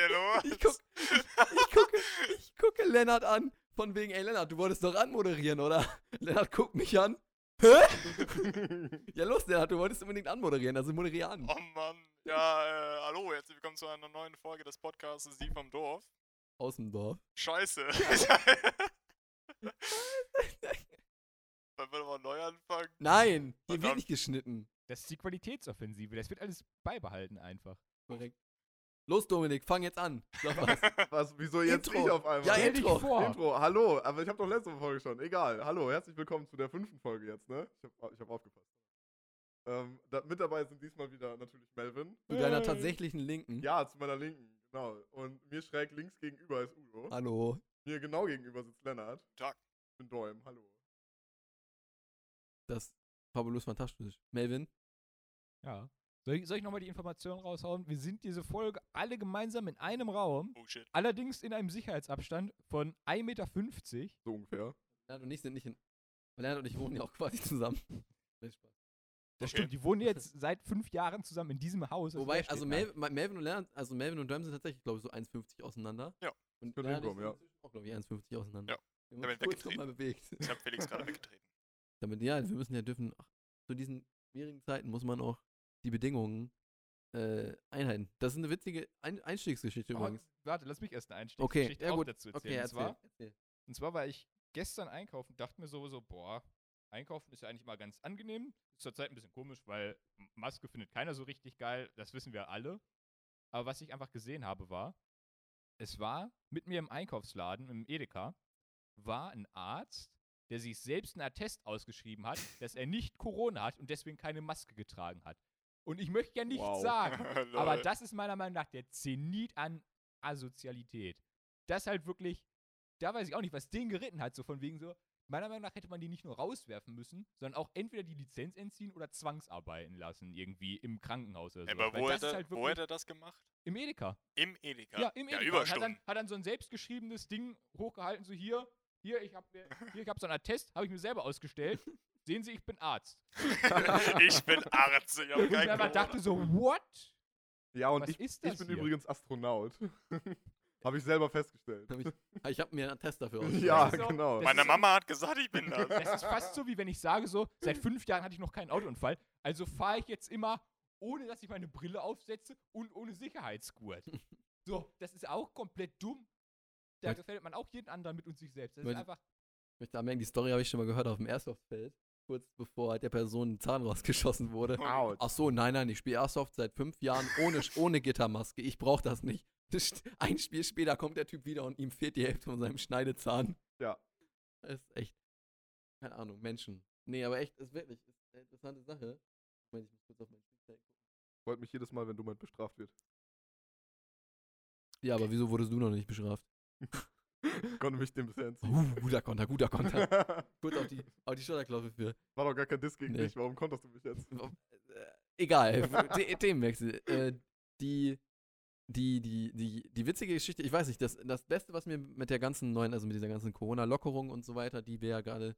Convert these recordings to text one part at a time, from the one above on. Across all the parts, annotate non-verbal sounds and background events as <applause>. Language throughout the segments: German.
Hier los? Ich, guck, ich, gucke, ich gucke Lennart an, von wegen, ey Lennart, du wolltest doch anmoderieren, oder? Lennart guckt mich an. Hä? <laughs> ja, los, Lennart, du wolltest unbedingt anmoderieren, also moderier an. Oh Mann. Ja, äh, hallo, herzlich willkommen zu einer neuen Folge des Podcasts Die vom Dorf. Aus dem Dorf. Scheiße. <laughs> <laughs> Wollen wir nochmal neu anfangen? Nein, hier wird nicht geschnitten. Das ist die Qualitätsoffensive. Das wird alles beibehalten einfach. Korrekt. Los, Dominik, fang jetzt an. Sag <laughs> was. Was, wieso jetzt Intro. nicht auf einmal? Ja, Intro. vor. Intro, hallo, aber ich habe doch letzte Folge schon. Egal, hallo, herzlich willkommen zu der fünften Folge jetzt, ne? Ich habe ich hab aufgepasst. Ähm, da, mit dabei sind diesmal wieder natürlich Melvin. Zu deiner tatsächlichen Linken. Ja, zu meiner Linken, genau. Und mir schräg links gegenüber ist Udo. Hallo. Mir genau gegenüber sitzt Lennart. Tag. Ich bin Däum, hallo. Das ist fabulous fantastisch. Melvin? Ja. Soll ich, soll ich nochmal die Informationen raushauen? Wir sind diese Folge alle gemeinsam in einem Raum, Oh shit. allerdings in einem Sicherheitsabstand von 1,50 Meter. So ungefähr. Lennart und ich sind nicht in. Lennart und ich wohnen ja auch quasi zusammen. <laughs> Nee, Spaß. Das Okay. stimmt, die wohnen jetzt <laughs> seit fünf Jahren zusammen in diesem Haus. Wobei, wer steht also? Mel Melvin und Lennart, also Melvin und Döm sind tatsächlich, glaube ich, so 1,50 auseinander. Ja. Und Lennart hinkommen, ist ja. auch, glaube ich, 1,50 auseinander. Ja. Wir haben kurz nochmal bewegt. Ich habe Felix gerade weggetreten. <laughs> Damit, ja, wir müssen ja dürfen, ach, zu diesen schwierigen Zeiten muss man auch die Bedingungen äh, einhalten. Das ist eine witzige Ein Einstiegsgeschichte Aber übrigens. Warte, lass mich erst eine Okay, Einstiegsgeschichte ja auch gut. dazu erzählen. Okay, und, erzähl, zwar, erzähl. und zwar war ich gestern einkaufen, dachte mir sowieso, boah, einkaufen ist ja eigentlich mal ganz angenehm. Ist zurzeit ein bisschen komisch, weil Maske findet keiner so richtig geil, das wissen wir alle. Aber was ich einfach gesehen habe, war, es war mit mir im Einkaufsladen, im Edeka, war ein Arzt, der sich selbst einen Attest ausgeschrieben hat, dass er nicht Corona hat und deswegen keine Maske getragen hat. Und ich möchte ja nichts Wow. sagen, <laughs> aber das ist meiner Meinung nach der Zenit an Asozialität. Das halt wirklich, da weiß ich auch nicht, was den geritten hat, so von wegen so, meiner Meinung nach hätte man die nicht nur rauswerfen müssen, sondern auch entweder die Lizenz entziehen oder zwangsarbeiten lassen, irgendwie im Krankenhaus oder so. Aber wo, hätte, halt wo hätte er das gemacht? im Edeka. Im Edeka. Ja, im Edeka. Hat, Überstunden. dann, hat dann so ein selbstgeschriebenes Ding hochgehalten, so hier, hier, ich habe hier, ich hab so einen Attest, habe ich mir selber ausgestellt. <laughs> Sehen Sie, ich bin Arzt. <laughs> ich bin Arzt. Ich habe Und kein man Corona. dachte so, what? Ja, und Was ich, ist ich bin hier? übrigens Astronaut. <laughs> habe ich selber festgestellt. Hab ich ich habe mir einen Attest dafür ausgestellt. Ja, so- genau. Meine Mama hat gesagt, ich bin das. Das ist fast so, wie wenn ich sage so, seit fünf Jahren hatte ich noch keinen Autounfall, also fahre ich jetzt immer, ohne dass ich meine Brille aufsetze und ohne Sicherheitsgurt. <laughs> So, das ist auch komplett dumm. Da gefällt man auch jeden anderen mit und sich selbst. Das ist einfach, Ich möchte anmerken, die Story habe ich schon mal gehört auf dem Airsoft-Feld. Kurz bevor der Person ein Zahn rausgeschossen wurde. Out. Ach so, nein, nein, ich spiele Airsoft seit fünf Jahren ohne, ohne Gittermaske. Ich brauche das nicht. Das <laughs> Ein Spiel später kommt der Typ wieder und ihm fehlt die Hälfte von seinem Schneidezahn. Ja. Das ist echt. Keine Ahnung, Menschen. Nee, aber echt, ist wirklich ist eine interessante Sache. Moment, ich muss kurz auf mein Spielfeld gucken. Freut mich jedes Mal, wenn Dummheit bestraft wird. Ja, aber wieso wurdest du noch nicht bestraft? <laughs> Konnte mich dem bisher entziehen. Uh, guter Konter, guter Konter. <laughs> Kurz auf die, auf die Schulterklopfe für. War doch gar kein Diss gegen Nee. dich. Warum konntest du mich jetzt? Äh, egal, <laughs> The Themenwechsel. Äh, die, die, die, die, die witzige Geschichte, ich weiß nicht, das, das Beste, was mir mit der ganzen neuen, also mit dieser ganzen Corona-Lockerung und so weiter, die wir ja gerade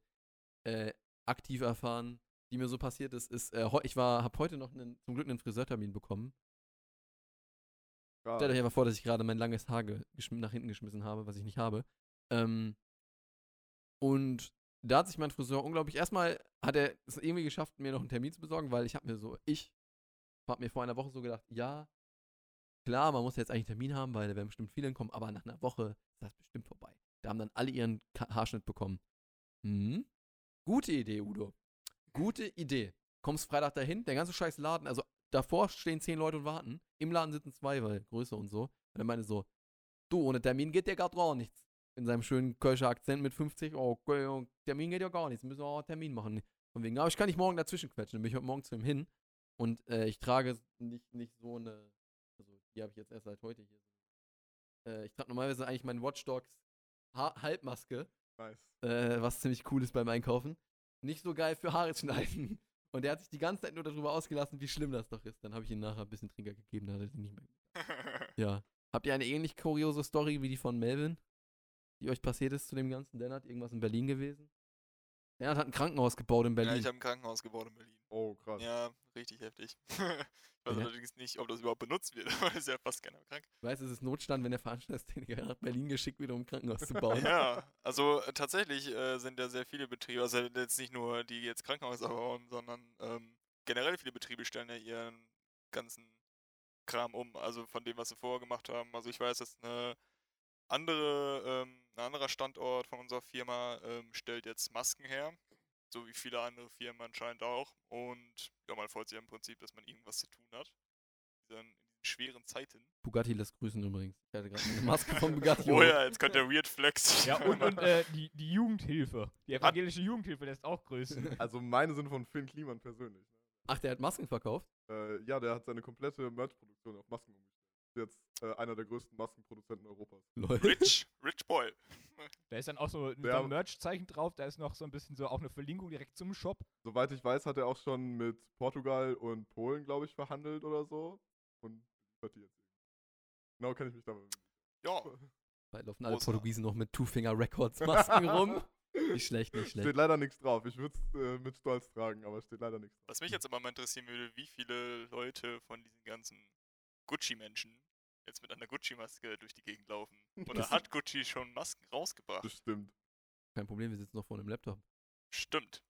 äh, aktiv erfahren, die mir so passiert ist, ist, äh, ich war, habe heute noch einen, zum Glück einen Friseurtermin bekommen. Ja. Stellt euch einfach vor, dass ich gerade mein langes Haar nach hinten geschmissen habe, was ich nicht habe. Ähm, und da hat sich mein Friseur unglaublich, erstmal hat er es irgendwie geschafft, mir noch einen Termin zu besorgen, weil ich habe mir so, ich habe mir vor einer Woche so gedacht, ja, klar, man muss jetzt eigentlich einen Termin haben, weil da werden bestimmt viele hinkommen, aber nach einer Woche ist das bestimmt vorbei. Da haben dann alle ihren Haarschnitt bekommen. Hm? Gute Idee, Udo. Gute Idee. Kommst Freitag dahin, der ganze scheiß Laden, also davor stehen zehn Leute und warten. Im Laden sitzen zwei, weil Größe und so. Und er meinte so, du, ohne Termin geht dir gerade gar nichts. In seinem schönen Kölscher Akzent mit 50, oh, okay, Termin geht ja gar nichts, wir müssen auch einen Termin machen. Von wegen, aber ich kann nicht morgen dazwischen quetschen. Dann bin ich heute Morgen zu ihm hin und äh, ich trage nicht, nicht so eine, also die habe ich jetzt erst seit heute hier. Äh, ich trage normalerweise eigentlich meinen Watch Dogs ha Halbmaske, Nice. äh, was ziemlich cool ist beim Einkaufen. Nicht so geil für Haare schneiden. Und er hat sich die ganze Zeit nur darüber ausgelassen, wie schlimm das doch ist. Dann habe ich ihm nachher ein bisschen Trinker gegeben, dann hat er sich nicht mehr. <laughs> Ja. Habt ihr eine ähnlich kuriose Story wie die von Melvin, die euch passiert ist zu dem ganzen? Lennart, irgendwas in Berlin gewesen? Bernhard hat ein Krankenhaus gebaut in Ja, Berlin. ich habe ein Krankenhaus gebaut in Berlin. Oh, krass. Ja, richtig heftig. <laughs> ich weiß Ja. allerdings nicht, ob das überhaupt benutzt wird, <laughs> weil ist ja fast keiner krank. ich weiß, es ist Notstand, wenn der Veranstaltungstechniker nach Berlin geschickt wird, um ein Krankenhaus zu bauen. <laughs> Ja, also äh, tatsächlich äh, sind ja sehr viele Betriebe, also jetzt nicht nur die jetzt Krankenhäuser bauen, sondern ähm, generell viele Betriebe stellen ja ihren ganzen Kram um, also von dem, was sie vorher gemacht haben. Also ich weiß, dass eine andere, ähm, ein anderer Standort von unserer Firma ähm, stellt jetzt Masken her, so wie viele andere Firmen anscheinend auch. Und ja, man freut sich im Prinzip, dass man irgendwas zu tun hat. In diesen, in diesen schweren Zeiten. Bugatti lässt grüßen übrigens. Ich hatte gerade eine Maske von Bugatti. Oh ja, jetzt kommt der Weird Flex. Ja, und, und äh, die, die Jugendhilfe. Die evangelische Jugendhilfe lässt auch grüßen. <laughs> Also meine sind von Finn Kliman persönlich. Ach, der hat Masken verkauft? Äh, ja, der hat seine komplette Merch-Produktion auf Masken umgestellt. Jetzt äh, einer der größten Maskenproduzenten Europas. Lol. Rich, Rich Boy. <laughs> Da ist dann auch so ein Ja. Merch-Zeichen drauf, da ist noch so ein bisschen so auch eine Verlinkung direkt zum Shop. Soweit ich weiß, hat er auch schon mit Portugal und Polen, glaube ich, verhandelt oder so. Und liefert die jetzt. Genau kenne ich mich damit. Ja, Da laufen alle. Portugiesen noch mit Two Finger Records Masken rum. <laughs> Nicht schlecht, nicht Steht schlecht. leider nichts drauf. Ich würde es äh, mit Stolz tragen, aber es steht leider nichts drauf. was mich jetzt aber mal interessieren würde, wie viele Leute von diesen ganzen Gucci-Menschen jetzt mit einer Gucci-Maske durch die Gegend laufen. <laughs> Oder Das- hat Gucci schon Masken rausgebracht? Bestimmt. Kein Problem, wir sitzen noch vor einem Laptop. Stimmt.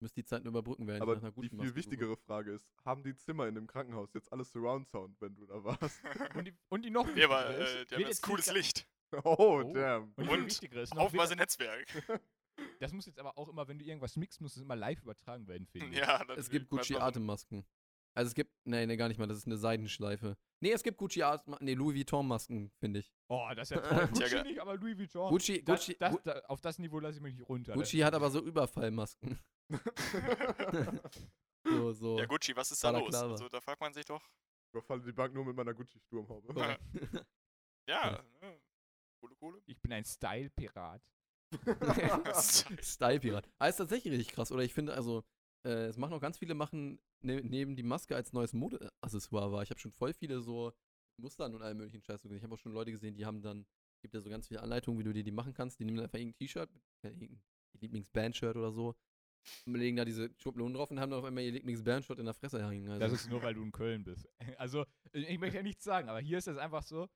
Müsst die Zeit nur überbrücken, während Aber ich nach einer die viel Maske suche. wichtigere Frage ist, haben die Zimmer in dem Krankenhaus jetzt alles Surround Sound, wenn du da warst? <laughs> Und die, und die noch <laughs> Ja, aber wichtigere ist, äh, die haben jetzt cooles Licht. oh, Oh. damn. Und, Und wichtiger ist noch, Haufenweise Netzwerk. das muss jetzt aber auch immer, wenn du irgendwas mixst, muss es immer live übertragen werden, finde ich. ja, Es gibt Weiß Also es gibt, nee, nee, gar nicht mal, das ist eine Seidenschleife. Nee, es gibt Gucci nee, Louis Vuitton Masken, finde ich. Oh, das ist ja <laughs> toll. Tja, Gucci nicht, aber Louis Vuitton. Gucci, das, Gucci, das, Gu- da, auf das Niveau lasse ich mich nicht runter. Gucci hat aber so Überfallmasken. <laughs> <laughs> so, so. Ja, Gucci, was ist da los? Also, da fragt man sich doch. Ich überfalle die Bank nur mit meiner Gucci-Sturmhaube. Ja. Ja, Ja. ne? Kohle, Kohle. Ich bin ein Style-Pirat. Style-Pirat. Aber ist tatsächlich richtig krass. Oder ich finde, also, äh, es machen auch ganz viele machen, ne, neben die Maske als neues Modeaccessoire war. Ich habe schon voll viele so Mustern und all möglichen Scheiß gesehen. Ich habe auch schon Leute gesehen, die haben dann, gibt ja so ganz viele Anleitungen, wie du dir die machen kannst. Die nehmen dann einfach irgendein T-Shirt, äh, irgendein Lieblingsband-Shirt oder so, und legen da diese Schablonen drauf und haben dann auf einmal ihr Lieblingsband-Shirt in der Fresse hängen. Also, Das ist nur, weil du in Köln bist. <laughs> Also, ich möchte ja nichts sagen, aber hier ist es einfach so,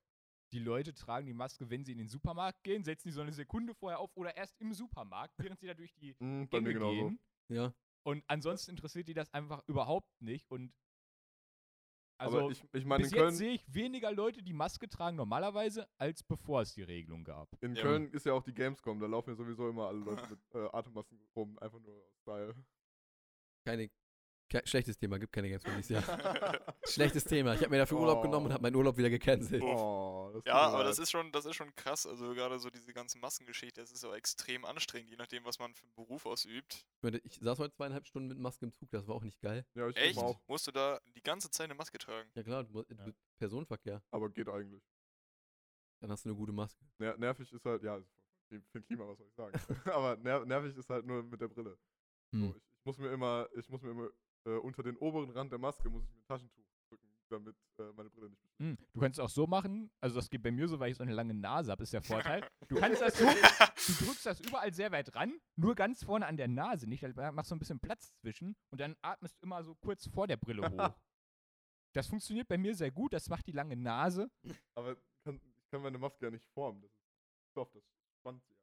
die Leute tragen die Maske, wenn sie in den Supermarkt gehen, setzen die so eine Sekunde vorher auf oder erst im Supermarkt, während sie da durch die bei mir Gänge gehen. ja. Und ansonsten interessiert die das einfach überhaupt nicht. Und also aber ich, ich meine, bis in jetzt Köln, sehe ich weniger Leute, die Maske tragen normalerweise, als bevor es die Regelung gab. in Ja. Köln ist ja auch die Gamescom. Da laufen ja sowieso immer alle Leute <laughs> mit äh, Atemmasken rum. Einfach nur aus Style. Keine, ke schlechtes Thema, gibt keine Games für dieses Jahr. <laughs> Schlechtes Thema. Ich habe mir dafür Urlaub Oh. genommen und habe meinen Urlaub wieder gecancelt. Oh, das tut Ja, aber das ist schon, das ist schon krass. Also gerade so diese ganze Maskengeschichte, das ist auch extrem anstrengend, je nachdem, was man für einen Beruf ausübt. Ich meine, Ich saß heute zweieinhalb Stunden mit Maske im Zug, das war auch nicht geil. Ja, ich Echt? Echt? auch. Musst du da die ganze Zeit eine Maske tragen? Ja klar, du, Ja. Personenverkehr, Aber geht eigentlich. dann hast du eine gute Maske. Ner nervig ist halt, ja, ist für für Klima, was soll ich sagen. <laughs> aber ner nervig ist halt nur mit der Brille. So, Hm. ich, ich muss mir immer, ich muss mir immer äh, unter den oberen Rand der Maske muss ich mir ein Taschentuch drücken, damit äh, meine Brille nicht. Hm, Du kannst es auch so machen, also das geht bei mir so, weil ich so eine lange Nase habe, ist der Vorteil. Du <laughs> kannst das so, du drückst das überall sehr weit ran, nur ganz vorne an der Nase nicht, da machst du ein bisschen Platz zwischen und dann atmest du immer so kurz vor der Brille <laughs> hoch. Das funktioniert bei mir sehr gut, das macht die lange Nase. Aber kann, ich kann meine Maske ja nicht formen. Das ist Stoff, das spannt sie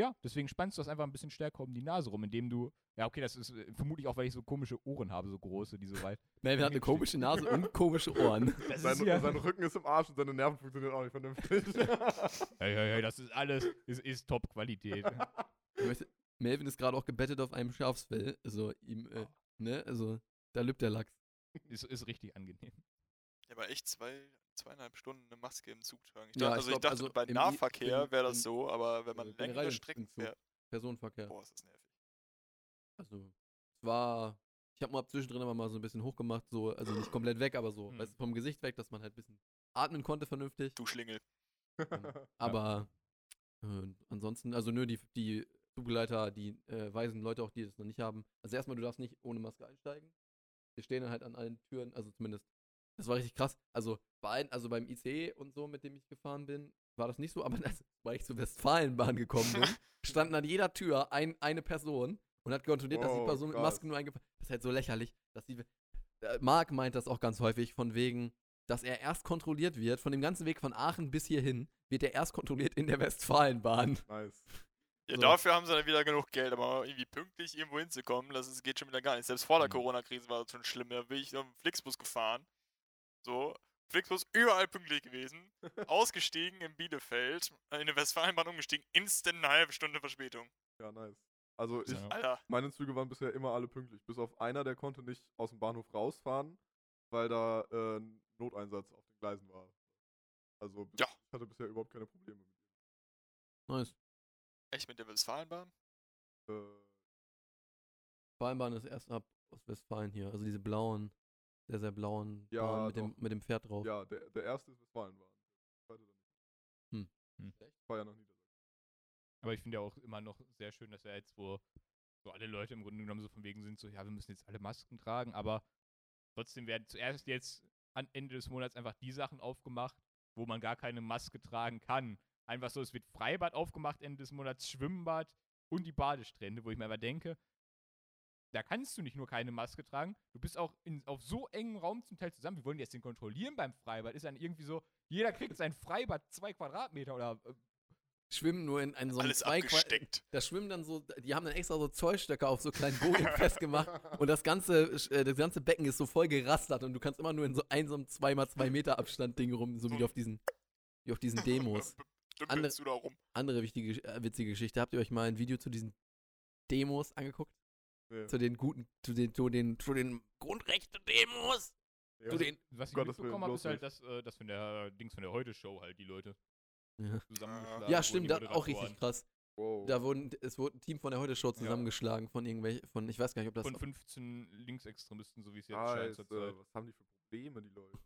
ja. Deswegen spannst du das einfach ein bisschen stärker um die Nase rum, indem du, ja okay, das ist äh, vermutlich auch, weil ich so komische Ohren habe, so große, die so weit. <laughs> Melvin hat eine komische Nase und komische Ohren. <laughs> Das Sein, ist ja, sein Rücken ist im Arsch und seine Nerven funktionieren auch nicht vernünftig. <laughs> hey, hey, hey, das ist alles, ist, ist Top-Qualität. Melvin ist gerade auch gebettet auf einem Schafsfell. Also ihm, äh, ne, also da lübt der Lachs. ist, ist richtig angenehm. Ja, aber echt zwei, zweieinhalb Stunden eine Maske im Zug tragen. Ich Ja, dachte, ich also ich glaub, dachte, also bei Nahverkehr wäre das so, aber wenn man äh, längere Strecken fährt, Personenverkehr. boah, ist das nervig. Also, es war. Ich habe mal zwischendrin aber mal so ein bisschen hochgemacht, so, also nicht komplett weg, aber so, Hm. weißt vom Gesicht weg, dass man halt ein bisschen atmen konnte vernünftig. Du Schlingel. <laughs> Aber äh, ansonsten, also nö, die, die Zugbegleiter, die äh, weisen Leute auch, die das noch nicht haben. Also erstmal, du darfst nicht ohne Maske einsteigen. Wir stehen dann halt an allen Türen, also zumindest. Das war richtig krass. Also bei allen, also beim ICE und so, mit dem ich gefahren bin, war das nicht so, aber <laughs> als, weil ich zur Westfalenbahn gekommen bin, <laughs> standen an jeder Tür ein, eine Person und hat kontrolliert, dass die Wow, Person mit krass. Maske nur eingepackt Das ist halt so lächerlich. Dass die, äh, Marc meint das auch ganz häufig, von wegen, dass er erst kontrolliert wird, von dem ganzen Weg von Aachen bis hierhin, wird er erst kontrolliert in der Westfalenbahn. Nice. <laughs> Ja, So. dafür haben sie dann wieder genug Geld, aber irgendwie pünktlich irgendwo hinzukommen, das ist, geht schon wieder gar nicht. Selbst vor der Mhm. Corona-Krise war das schon schlimm. Da bin ich auf dem Flixbus gefahren. So, Flixbus überall pünktlich gewesen. <laughs> ausgestiegen in Bielefeld, äh, in der Westfalenbahn umgestiegen, instant eine halbe Stunde Verspätung. Ja, nice. Also ich, Ja. Meine Züge waren bisher immer alle pünktlich. Bis auf einer, der konnte nicht aus dem Bahnhof rausfahren, weil da äh, ein Noteinsatz auf den Gleisen war. Also Ja. ich hatte bisher überhaupt keine Probleme mit Nice. echt mit der Westfalenbahn? Äh, Westfalenbahn ist erst ab Ostwestfalen hier. Also diese blauen, sehr, sehr blauen Ja, Bahnen mit dem, mit dem Pferd drauf. ja, der, der erste ist Westfalenbahn. Der zweite dann nicht. Hm. Hm. Ich war ja noch Niedersachsen. Aber ich finde ja auch immer noch sehr schön, dass er jetzt, wo so alle Leute im Grunde genommen so von wegen sind, so, ja, wir müssen jetzt alle Masken tragen, aber trotzdem werden zuerst jetzt am Ende des Monats einfach die Sachen aufgemacht, wo man gar keine Maske tragen kann. Einfach so, es wird Freibad aufgemacht Ende des Monats, Schwimmbad und die Badestrände, wo ich mir aber denke, da kannst du nicht nur keine Maske tragen, du bist auch in, auf so engem Raum zum Teil zusammen. Wie wollen die jetzt den kontrollieren beim Freibad? Ist dann irgendwie so, jeder kriegt sein Freibad zwei Quadratmeter oder äh, Schwimmen nur in einem so einem Alles zwei Qua- abgesteckt. Da schwimmen dann so, die haben dann extra so Zollstöcke auf so kleinen <laughs> Bogen festgemacht und das ganze, äh, das ganze Becken ist so voll gerastert und du kannst immer nur in so einem so einem 2x2 Meter Abstand Ding rum, so wie auf diesen, wie auf diesen Demos. <laughs> Dümpelst du da rum? Andere wichtige, äh, witzige Geschichte. Habt ihr euch mal ein Video zu diesen Demos angeguckt? Nee. Zu den guten, zu den, zu den, zu den Grundrechte-Demos? Ja. Zu den, Was ich Gottes mitbekommen habe, ist halt, dass, äh, dass von der Dings von der Heute-Show halt die Leute ja. zusammengeschlagen ja, stimmt, das auch richtig krass. Wow. Da wurden, es wurde ein Team von der Heute-Show zusammengeschlagen von irgendwelchen, von, ich weiß gar nicht, ob das Von 15 Linksextremisten, so wie es jetzt scheint Scheiße, zurzeit. was haben die für Probleme, die Leute?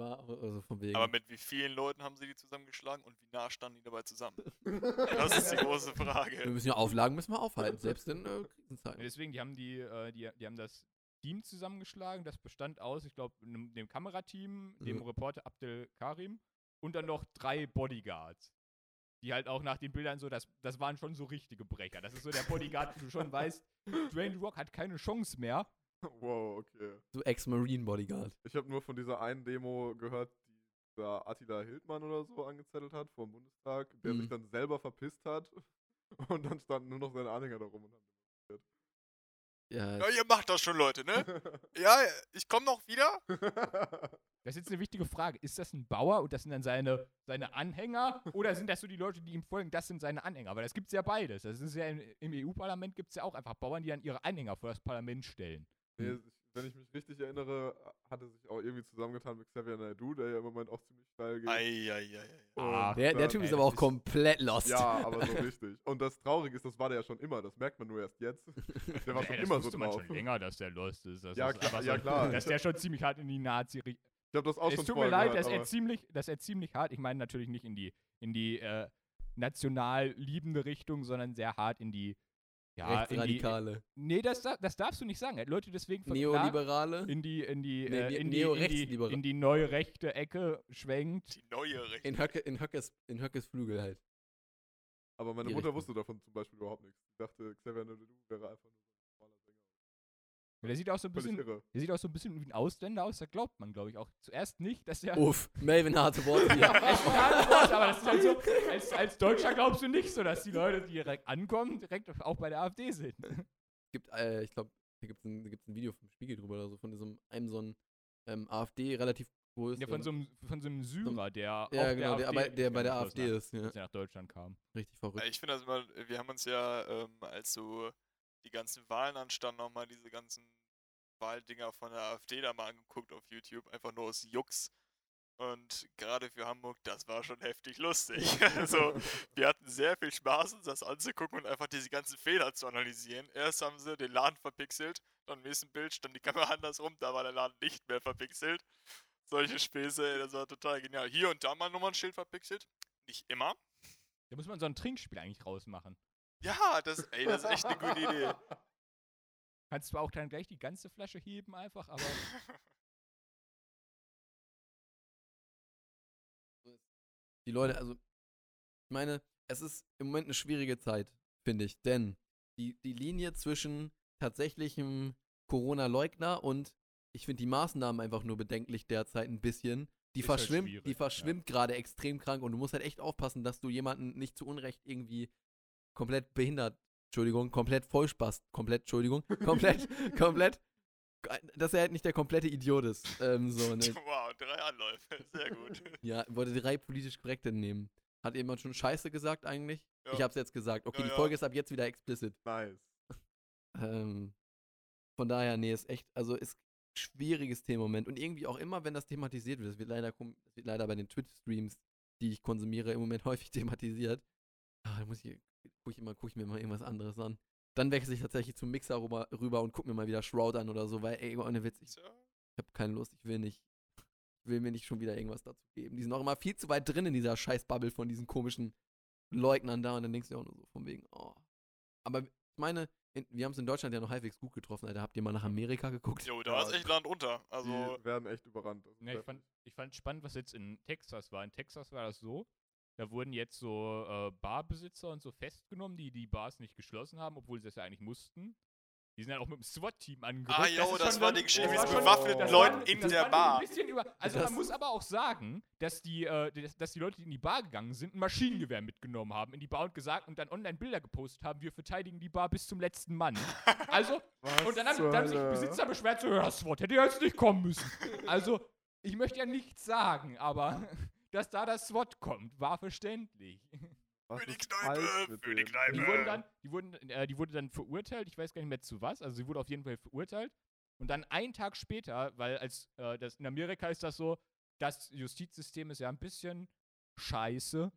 War, also von wegen. Aber mit wie vielen Leuten haben sie die zusammengeschlagen und wie nah standen die dabei zusammen? <laughs> Das ist die große wir Frage. müssen ja Auflagen müssen wir aufhalten, selbst in äh, Krisenzeiten. deswegen, die haben die, äh, die, die haben das Team zusammengeschlagen, das bestand aus, ich glaube, dem, dem Kamerateam, dem Ja. Reporter Abdel Karim und dann noch drei Bodyguards. Die halt auch nach den Bildern so, das, das waren schon so richtige Brecher. Das ist so der Bodyguard, wo du schon weißt, Dwayne Rock hat keine Chance mehr. Wow, okay. So Ex-Marine Bodyguard. Ich habe nur von dieser einen Demo gehört, die da Attila Hildmann oder so angezettelt hat vom Bundestag, der Mhm. sich dann selber verpisst hat. <laughs> Und dann standen nur noch seine Anhänger da rum und haben Ja, Ja, ihr macht das schon, Leute, ne? <laughs> Ja, ich komme noch wieder. <laughs> Das ist jetzt eine wichtige Frage. Ist das ein Bauer und das sind dann seine, seine Anhänger? Oder sind das so die Leute, die ihm folgen, das sind seine Anhänger? Aber das gibt es ja beides. Das ist ja im, im EU-Parlament gibt es ja auch einfach Bauern, die dann ihre Anhänger vor das Parlament stellen. Nee, ich, wenn ich mich richtig erinnere, hat er sich auch irgendwie zusammengetan mit Xavier Naidoo, der ja im Moment auch ziemlich steil geht. Eieiei. Und Ach, der, der dann- Typ ist aber auch komplett lost. Ja, aber so <laughs> richtig. Und das Traurige ist, das war der ja schon immer, das merkt man nur erst jetzt. <laughs> Der war Ey, schon immer so wusste man drauf. schon länger, dass der lost ist. Das Ja, ist klar, ja, so, klar. Dass der schon ziemlich hart in die nazi Ich habe das auch Es schon tut mir leid, gehört, dass er, ziemlich, dass er ziemlich hart, ich meine natürlich nicht in die, in die äh, national liebende Richtung, sondern sehr hart in die, ja, in die, Rechtsradikale. nee, das, da- das darfst du nicht sagen. Leute deswegen verklagt, Neoliberale. in die, in die, Nee, äh, in, die, in, die, in die neue rechte Ecke schwenkt. Die neue Rechte. In, Höcke, in, Höckes, in Höckes Flügel halt. Aber meine die Mutter Richtung. wusste davon zum Beispiel überhaupt nichts. Sie dachte, Xavier Naidoo wäre einfach nur Der sieht auch so ein bisschen, der sieht auch so ein bisschen wie ein Ausländer aus. Da glaubt man, glaube ich, auch zuerst nicht, dass der Uff, Melvin harte Worte <laughs> hier. Ein Wort, aber das ist halt so, als, als Deutscher glaubst du nicht so, dass die Leute, die direkt ankommen, direkt auch bei der AfD sind. gibt, äh, ich glaube, da gibt es ein, da gibt's ein Video vom Spiegel drüber oder so, von diesem, einem so einem ähm, AfD relativ groß. Ja, von so einem, von so einem Syrer, der ja, genau, der, der, AfD aber, der bei der AfD ist, ja. als er nach Deutschland kam. Richtig verrückt. Ich finde das immer, wir haben uns ja, ähm, als so die ganzen Wahlen anstanden, nochmal diese ganzen Wahldinger von der AfD da mal angeguckt auf YouTube, einfach nur aus Jux. Und gerade für Hamburg, das war schon heftig lustig. <laughs> also, <laughs> wir hatten sehr viel Spaß, uns das anzugucken und einfach diese ganzen Fehler zu analysieren. Erst haben sie den Laden verpixelt, dann im nächsten Bild stand die Kamera <laughs> andersrum, da war der Laden nicht mehr verpixelt. Solche Späße, ey, das war total genial. Hier und da mal nochmal ein Schild verpixelt. Nicht immer. Da muss man so ein Trinkspiel eigentlich rausmachen. Ja, das, ey, das ist echt eine gute Idee. Kannst zwar auch dann gleich die ganze Flasche heben einfach, aber <laughs> Die Leute, also, ich meine, es ist im Moment eine schwierige Zeit, finde ich, denn die, die Linie zwischen tatsächlichem Corona-Leugner und ich finde die Maßnahmen einfach nur bedenklich derzeit ein bisschen. Die Ist halt verschwimmt, schwierig, die ja. verschwimmt gerade extrem krank und du musst halt echt aufpassen, dass du jemanden nicht zu Unrecht irgendwie komplett behindert, Entschuldigung, komplett vollspaßt, komplett, Entschuldigung, komplett, <laughs> komplett, dass er halt nicht der komplette Idiot ist. Ähm, so, ne? <laughs> Wow, drei Anläufe. Sehr gut. Ja, wollte drei politisch korrekte nehmen. Hat jemand schon Scheiße gesagt eigentlich? Ja. Ich hab's jetzt gesagt. Okay, Ja, die ja. Folge ist ab jetzt wieder explicit. Nice. Ähm, von daher, nee, ist echt, also ist schwieriges Thema im Moment. Und irgendwie auch immer, wenn das thematisiert wird, das wird leider, das wird leider bei den Twitch-Streams, die ich konsumiere, im Moment <laughs> häufig thematisiert. Ah, da muss ich, guck ich, immer, guck ich mir mal irgendwas anderes an. Dann wechsle ich tatsächlich zum Mixer rüber, rüber und guck mir mal wieder Shroud an oder so, weil, ey, ohne Witz, ich, ich habe keine Lust, ich will nicht, ich will mir nicht schon wieder irgendwas dazu geben. Die sind auch immer viel zu weit drin in dieser scheiß Bubble von diesen komischen Leugnern da und dann denkst du dir auch nur so von wegen, oh. Aber ich meine, in, wir haben es in Deutschland ja noch halbwegs gut getroffen, Alter. Habt ihr mal nach Amerika geguckt? Jo, da ist echt Land unter. Also, die werden echt überrannt. Ja, ich, fand, ich fand spannend, was jetzt in Texas war. In Texas war das so, da wurden jetzt so äh, Barbesitzer und so festgenommen, die die Bars nicht geschlossen haben, obwohl sie das ja eigentlich mussten. Die sind dann auch mit dem SWAT-Team angerückt. Ah, jo, das schon war die Geschichte das mit bewaffneten das Leuten in das der Bar. Ein bisschen über, also Das- man muss aber auch sagen, dass die, äh, dass, dass die Leute, die in die Bar gegangen sind, ein Maschinengewehr mitgenommen haben in die Bar und gesagt und dann online Bilder gepostet haben, wir verteidigen die Bar bis zum letzten Mann. <laughs> Also, Was und dann haben, dann haben sich? Besitzer beschwert, so, ja, das Wort hätte ja jetzt nicht kommen müssen. Also, ich möchte ja nichts sagen, aber <laughs> dass da das SWAT kommt, war verständlich. Was Für die Kneipe, falsch für die? Kneipe. Die wurden dann, die wurden, äh, die wurde dann verurteilt, ich weiß gar nicht mehr zu was, also sie wurde auf jeden Fall verurteilt. Und dann einen Tag später, weil als äh, das in Amerika ist das so, das Justizsystem ist ja ein bisschen scheiße.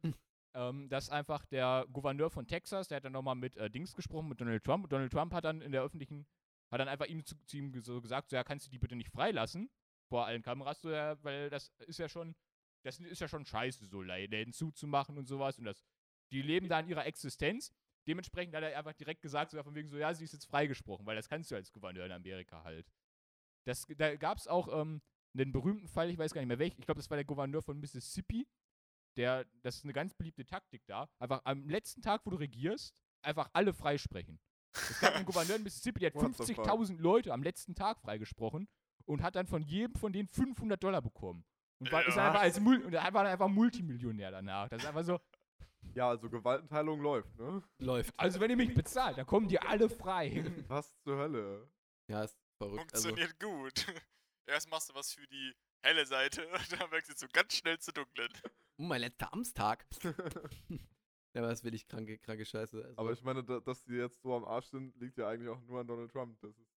ähm, dass einfach der Gouverneur von Texas, der hat dann nochmal mit äh, Dings gesprochen, mit Donald Trump. Und Donald Trump hat dann in der öffentlichen, hat dann einfach ihm zu, zu ihm so gesagt, so ja, kannst du die bitte nicht freilassen vor allen Kameras, so ja, weil das ist ja schon, das ist ja schon scheiße, so Läden zuzumachen und sowas. Und das, die leben da an ihrer Existenz. Dementsprechend hat er einfach direkt gesagt, so von wegen so, ja, sie ist jetzt freigesprochen, weil das kannst du als Gouverneur in Amerika halt. Das, da gab es auch ähm, einen berühmten Fall, ich weiß gar nicht mehr welchen, ich glaube, das war der Gouverneur von Mississippi. Der, das ist eine ganz beliebte Taktik da. Einfach am letzten Tag, wo du regierst, einfach alle freisprechen. Es gab einen Gouverneur in Mississippi, der hat <laughs> What the fuck? 50.000 Leute am letzten Tag freigesprochen und hat dann von jedem von denen 500 Dollar bekommen. Und war, ist Ja. einfach als Mul und er war dann einfach Multimillionär danach. Das ist einfach so, Ja, also Gewaltenteilung läuft, ne? Läuft. also wenn ihr mich bezahlt, dann kommen die alle frei. <laughs> Was zur Hölle? Ja, ist verrückt. Also, Funktioniert gut. <laughs> Erst machst du was für die helle Seite <laughs> und dann wechselst du ganz schnell zur dunklen. oh, mein letzter Amtstag. ja, aber das will ich kranke, kranke Scheiße. Also, Aber ich meine, da, dass die jetzt so am Arsch sind, liegt ja eigentlich auch nur an Donald Trump. Das ist,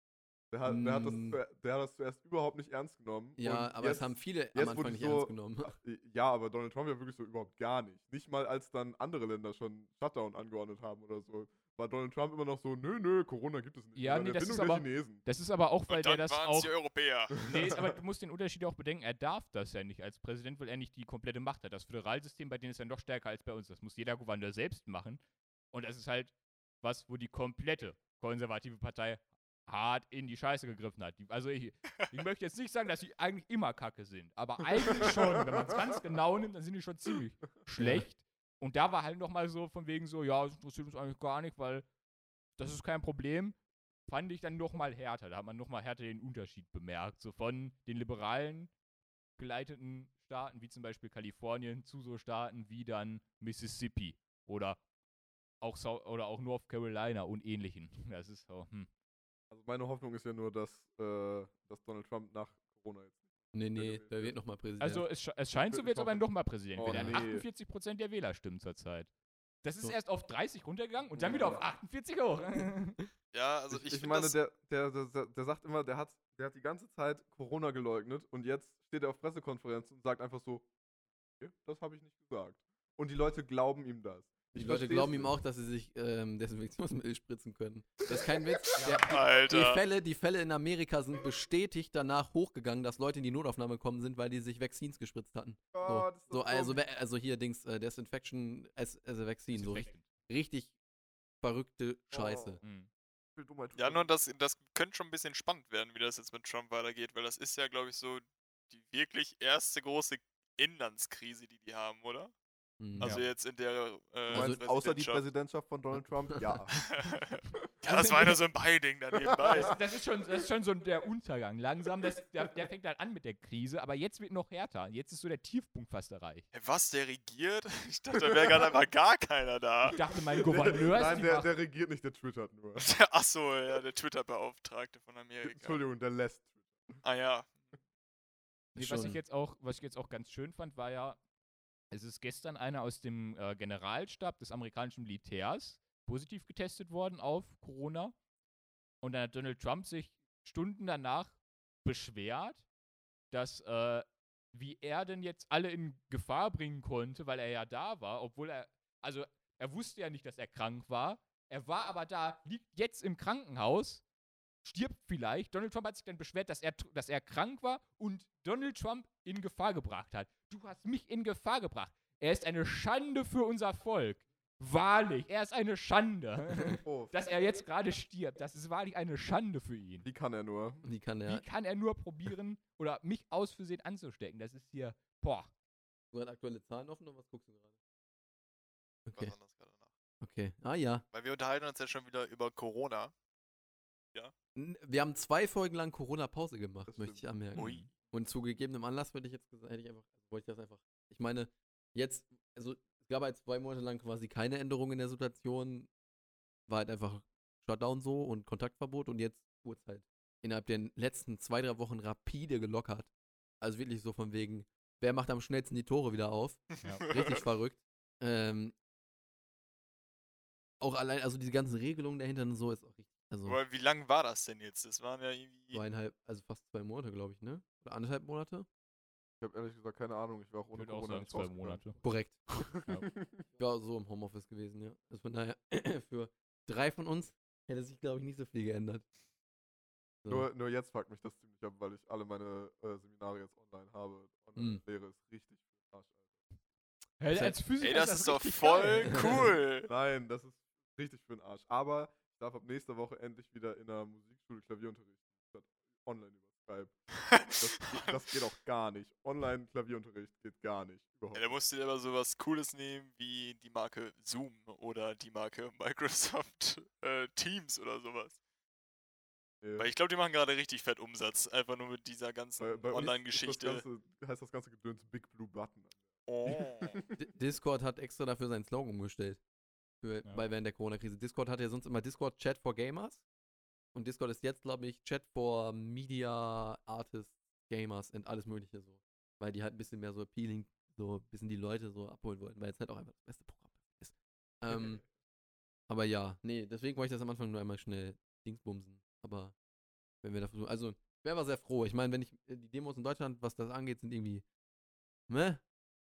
der, hat, der, hat das, Mm. der hat das zuerst überhaupt nicht ernst genommen. ja, und aber jetzt, es haben viele am jetzt Anfang wurde nicht so- ernst genommen. Ja, aber Donald Trump ja wirklich so überhaupt gar nicht. Nicht mal als dann andere Länder schon Shutdown angeordnet haben oder so. War Donald Trump immer noch so, nö, nö, Corona gibt es nicht. Ja, nee, das ist Erfindung aber- Chinesen. Das ist aber auch, weil Und der das waren auch. es die Europäer. <laughs> Nee, aber du musst den Unterschied auch bedenken, er darf das ja nicht als Präsident, weil er nicht die komplette Macht hat. Das Föderalsystem bei denen ist ja noch stärker als bei uns. Das muss jeder Gouverneur selbst machen. Und das ist halt was, wo die komplette konservative Partei hart in die Scheiße gegriffen hat. Die, also ich, ich möchte jetzt nicht sagen, dass sie eigentlich immer kacke sind, aber eigentlich schon. Wenn man es ganz genau nimmt, dann sind die schon ziemlich schlecht. Und da war halt noch mal so von wegen so, ja, das interessiert uns eigentlich gar nicht, weil das ist kein Problem fand ich dann noch mal härter. Da hat man noch mal härter den Unterschied bemerkt. So von den liberalen geleiteten Staaten, wie zum Beispiel Kalifornien, zu so Staaten wie dann Mississippi oder auch, Sau oder auch North Carolina und ähnlichen. Das ist so, hm. Also meine Hoffnung ist ja nur, dass, äh, dass Donald Trump nach Corona jetzt. nee, nee, der wird nochmal Präsident. Also es, sche- es scheint so, wird aber hoffe- noch mal Präsident Oh, werden. nee. 48 Prozent der Wähler stimmen zurzeit. Das ist So. erst auf 30 runtergegangen und dann wieder auf 48 hoch. Ja, also ich, ich, ich meine, das, der, der, der, der, sagt immer, der hat, der hat die ganze Zeit Corona geleugnet und jetzt steht er auf Pressekonferenzen und sagt einfach so, "Nee, das habe ich nicht gesagt. Und die Leute glauben ihm das. Die Ich Leute versteh's glauben ihm auch, dass sie sich ähm, Desinfektionsmittel spritzen können. Das ist kein Witz. Der, die, Alter. Fälle, die Fälle in Amerika sind bestätigt danach hochgegangen, dass Leute in die Notaufnahme gekommen sind, weil die sich Vaccines gespritzt hatten. So, ist das so also, also hier Dings, äh, Desinfection as, as a Vaccine. So Recht. richtig verrückte Scheiße. Hm. Viel Dummheit Ja, nur das, das könnte schon ein bisschen spannend werden, wie das jetzt mit Trump weitergeht, weil das ist ja, glaube ich, so die wirklich erste große Inlandskrise, die die haben, oder? Mhm. Also jetzt in der äh, meinst, außer die Präsidentschaft von Donald Trump? Ja. <laughs> ja, das war nur so ein Beiding da nebenbei. Das, das, ist schon, das ist schon so der Untergang. Langsam, das, der, der fängt halt an mit der Krise, aber jetzt wird noch härter. Jetzt ist so der Tiefpunkt fast erreicht. Hey, Was, der regiert? <laughs> Ich dachte, da wäre gerade einfach gar keiner da. Ich dachte, mein Gouverneur ist Nein, die der, der regiert nicht, der twittert nur. <laughs> Achso, ja, der Twitter-Beauftragte von Amerika. Entschuldigung, der lässt. Ah ja. Nee, was ich jetzt auch, was ich jetzt auch ganz schön fand, war ja, es ist gestern einer aus dem äh, Generalstab des amerikanischen Militärs positiv getestet worden auf Corona. Und dann hat Donald Trump sich Stunden danach beschwert, dass äh, wie er denn jetzt alle in Gefahr bringen konnte, weil er ja da war, obwohl er, also er wusste ja nicht, dass er krank war. Er war aber da, liegt jetzt im Krankenhaus, stirbt vielleicht. Donald Trump hat sich dann beschwert, dass er, dass er krank war und Donald Trump in Gefahr gebracht hat. Du hast mich in Gefahr gebracht. Er ist eine Schande für unser Volk. Wahrlich, er ist eine Schande. <laughs> Oh, Dass er jetzt gerade stirbt, das ist wahrlich eine Schande für ihn. wie kann er nur? Die kann er. Wie kann er nur probieren oder mich aus Versehen anzustecken? Das ist hier, boah. Du hast aktuelle Zahlen offen oder was guckst du gerade? Okay, okay. Ah ja. Weil wir unterhalten uns ja schon wieder über Corona. N- Wir haben zwei Folgen lang Corona-Pause gemacht, Das möchte ich anmerken. Ui. Und zu gegebenem Anlass würde ich jetzt hätte ich einfach, also wollte ich das einfach. Ich meine, jetzt, also es gab halt zwei Monate lang quasi keine Änderung in der Situation. War halt einfach Shutdown so und Kontaktverbot und jetzt wurde es halt innerhalb der letzten zwei, drei Wochen rapide gelockert. Also wirklich so von wegen, wer macht am schnellsten die Tore wieder auf? <laughs> Ja. Richtig verrückt. Ähm, auch allein, also diese ganzen Regelungen dahinter und so ist auch richtig. Also Aber wie lang war das denn jetzt? Das waren ja irgendwie. zweieinhalb, also fast zwei Monate, glaube ich, ne? Oder anderthalb Monate? Ich habe ehrlich gesagt keine Ahnung. Ich war auch Ich ohne auch Corona sagen, nicht zwei. Monate. Korrekt. <laughs> Ja. Ich war so im Homeoffice gewesen, ja. Also von daher, <clears throat> für drei von uns hätte sich, glaube ich, nicht so viel geändert. So. Nur, nur jetzt fuckt mich das ziemlich ab, weil ich alle meine äh, Seminare jetzt online habe. Online-Lehre ist richtig für den Arsch, Alter. Hey, Das als Physiker Ey, das ist doch richtig voll geil. cool. <laughs> Nein, das ist richtig für den Arsch. Aber ich darf ab nächster Woche endlich wieder in der Musikschule Klavierunterricht statt online über Skype. Das, <laughs> geht- das geht auch gar nicht. Online-Klavierunterricht geht gar nicht. Überhaupt Ja, da musst du dir aber sowas Cooles nehmen wie die Marke Zoom oder die Marke <laughs> Microsoft äh, Teams oder sowas. nicht. Weil ich glaube, die machen gerade richtig fett Umsatz. Einfach nur mit dieser ganzen Online-Geschichte. Das Ganze, heißt das ganze Gedöns Big Blue Button. Oh. <laughs> Discord hat extra dafür seinen Slogan umgestellt. Für, Ja. Bei während der Corona-Krise. Discord hatte ja sonst immer Discord Chat for Gamers. Und Discord ist jetzt, glaube ich, Chat for Media Artists, Gamers und alles Mögliche so. Weil die halt ein bisschen mehr so appealing, so ein bisschen die Leute so abholen wollten, weil es halt auch einfach das beste Programm ist. Ähm, aber ja, nee, deswegen wollte ich das am Anfang nur einmal schnell Dingsbumsen. Aber wenn wir dafür, also, ich wäre aber sehr froh. Ich meine, wenn ich, äh, die Demos in Deutschland, was das angeht, sind irgendwie, ne?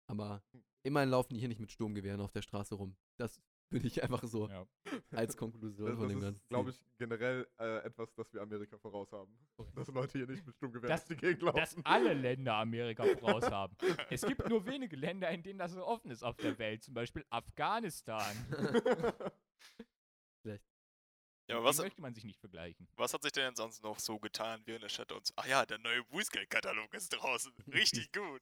Aber immerhin laufen die hier nicht mit Sturmgewehren auf der Straße rum. Das würde ich einfach so Ja. als <laughs> Konklusion Das, von das dem ist, ganzen. glaube Ziel. ich, generell äh, etwas, das wir Amerika voraus haben. Okay. Dass Leute hier nicht mit Sturmgewehren Das- durch die Gegend laufen. dass alle Länder Amerika voraus <laughs> haben. Es gibt nur wenige Länder, in denen das so offen ist auf der Welt, zum Beispiel Afghanistan. <laughs> Ja, aber was, möchte man sich nicht vergleichen. was hat sich denn sonst noch so getan während der Shutdowns? Ach ja, der neue Bußgeldkatalog ist draußen. Richtig gut.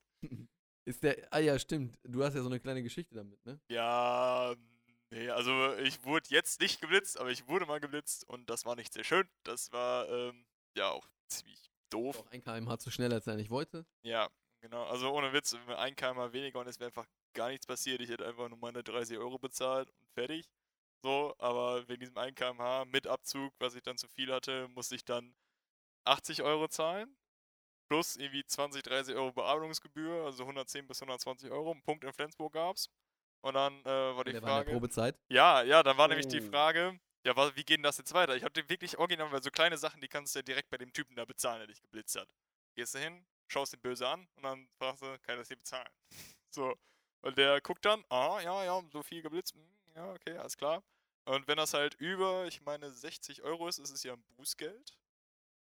Ist der, ah ja, stimmt. Du hast ja so eine kleine Geschichte damit, ne? Ja, nee, also ich wurde jetzt nicht geblitzt, aber ich wurde mal geblitzt und das war nicht sehr schön. Das war, ähm, ja, auch ziemlich doof. Auch ein kmh zu schnell, als er nicht wollte. Ja, genau. Also ohne Witz, ein km weniger und es wäre einfach gar nichts passiert. Ich hätte einfach nur meine 30 Euro bezahlt und fertig. So, aber wegen diesem 1 kmh mit Abzug, was ich dann zu viel hatte, musste ich dann 80 Euro zahlen. Plus irgendwie 20, 30 Euro Bearbeitungsgebühr, also 110 bis 120 Euro. Einen Punkt in Flensburg gab's. Und dann äh, war die der war in der Frage. Probezeit. Ja, ja, dann war nämlich die Oh. Frage, ja, wie geht denn das jetzt weiter? Ich hatte wirklich original, weil so kleine Sachen, die kannst du ja direkt bei dem Typen da bezahlen, der dich geblitzt hat. Gehst du hin, schaust ihn böse an und dann fragst du, kann ich das hier bezahlen? <laughs> So. Und der guckt dann, ah, ja, ja, so viel geblitzt, hm, ja, okay, alles klar. Und wenn das halt über, ich meine, 60 Euro ist, ist es ja ein Bußgeld.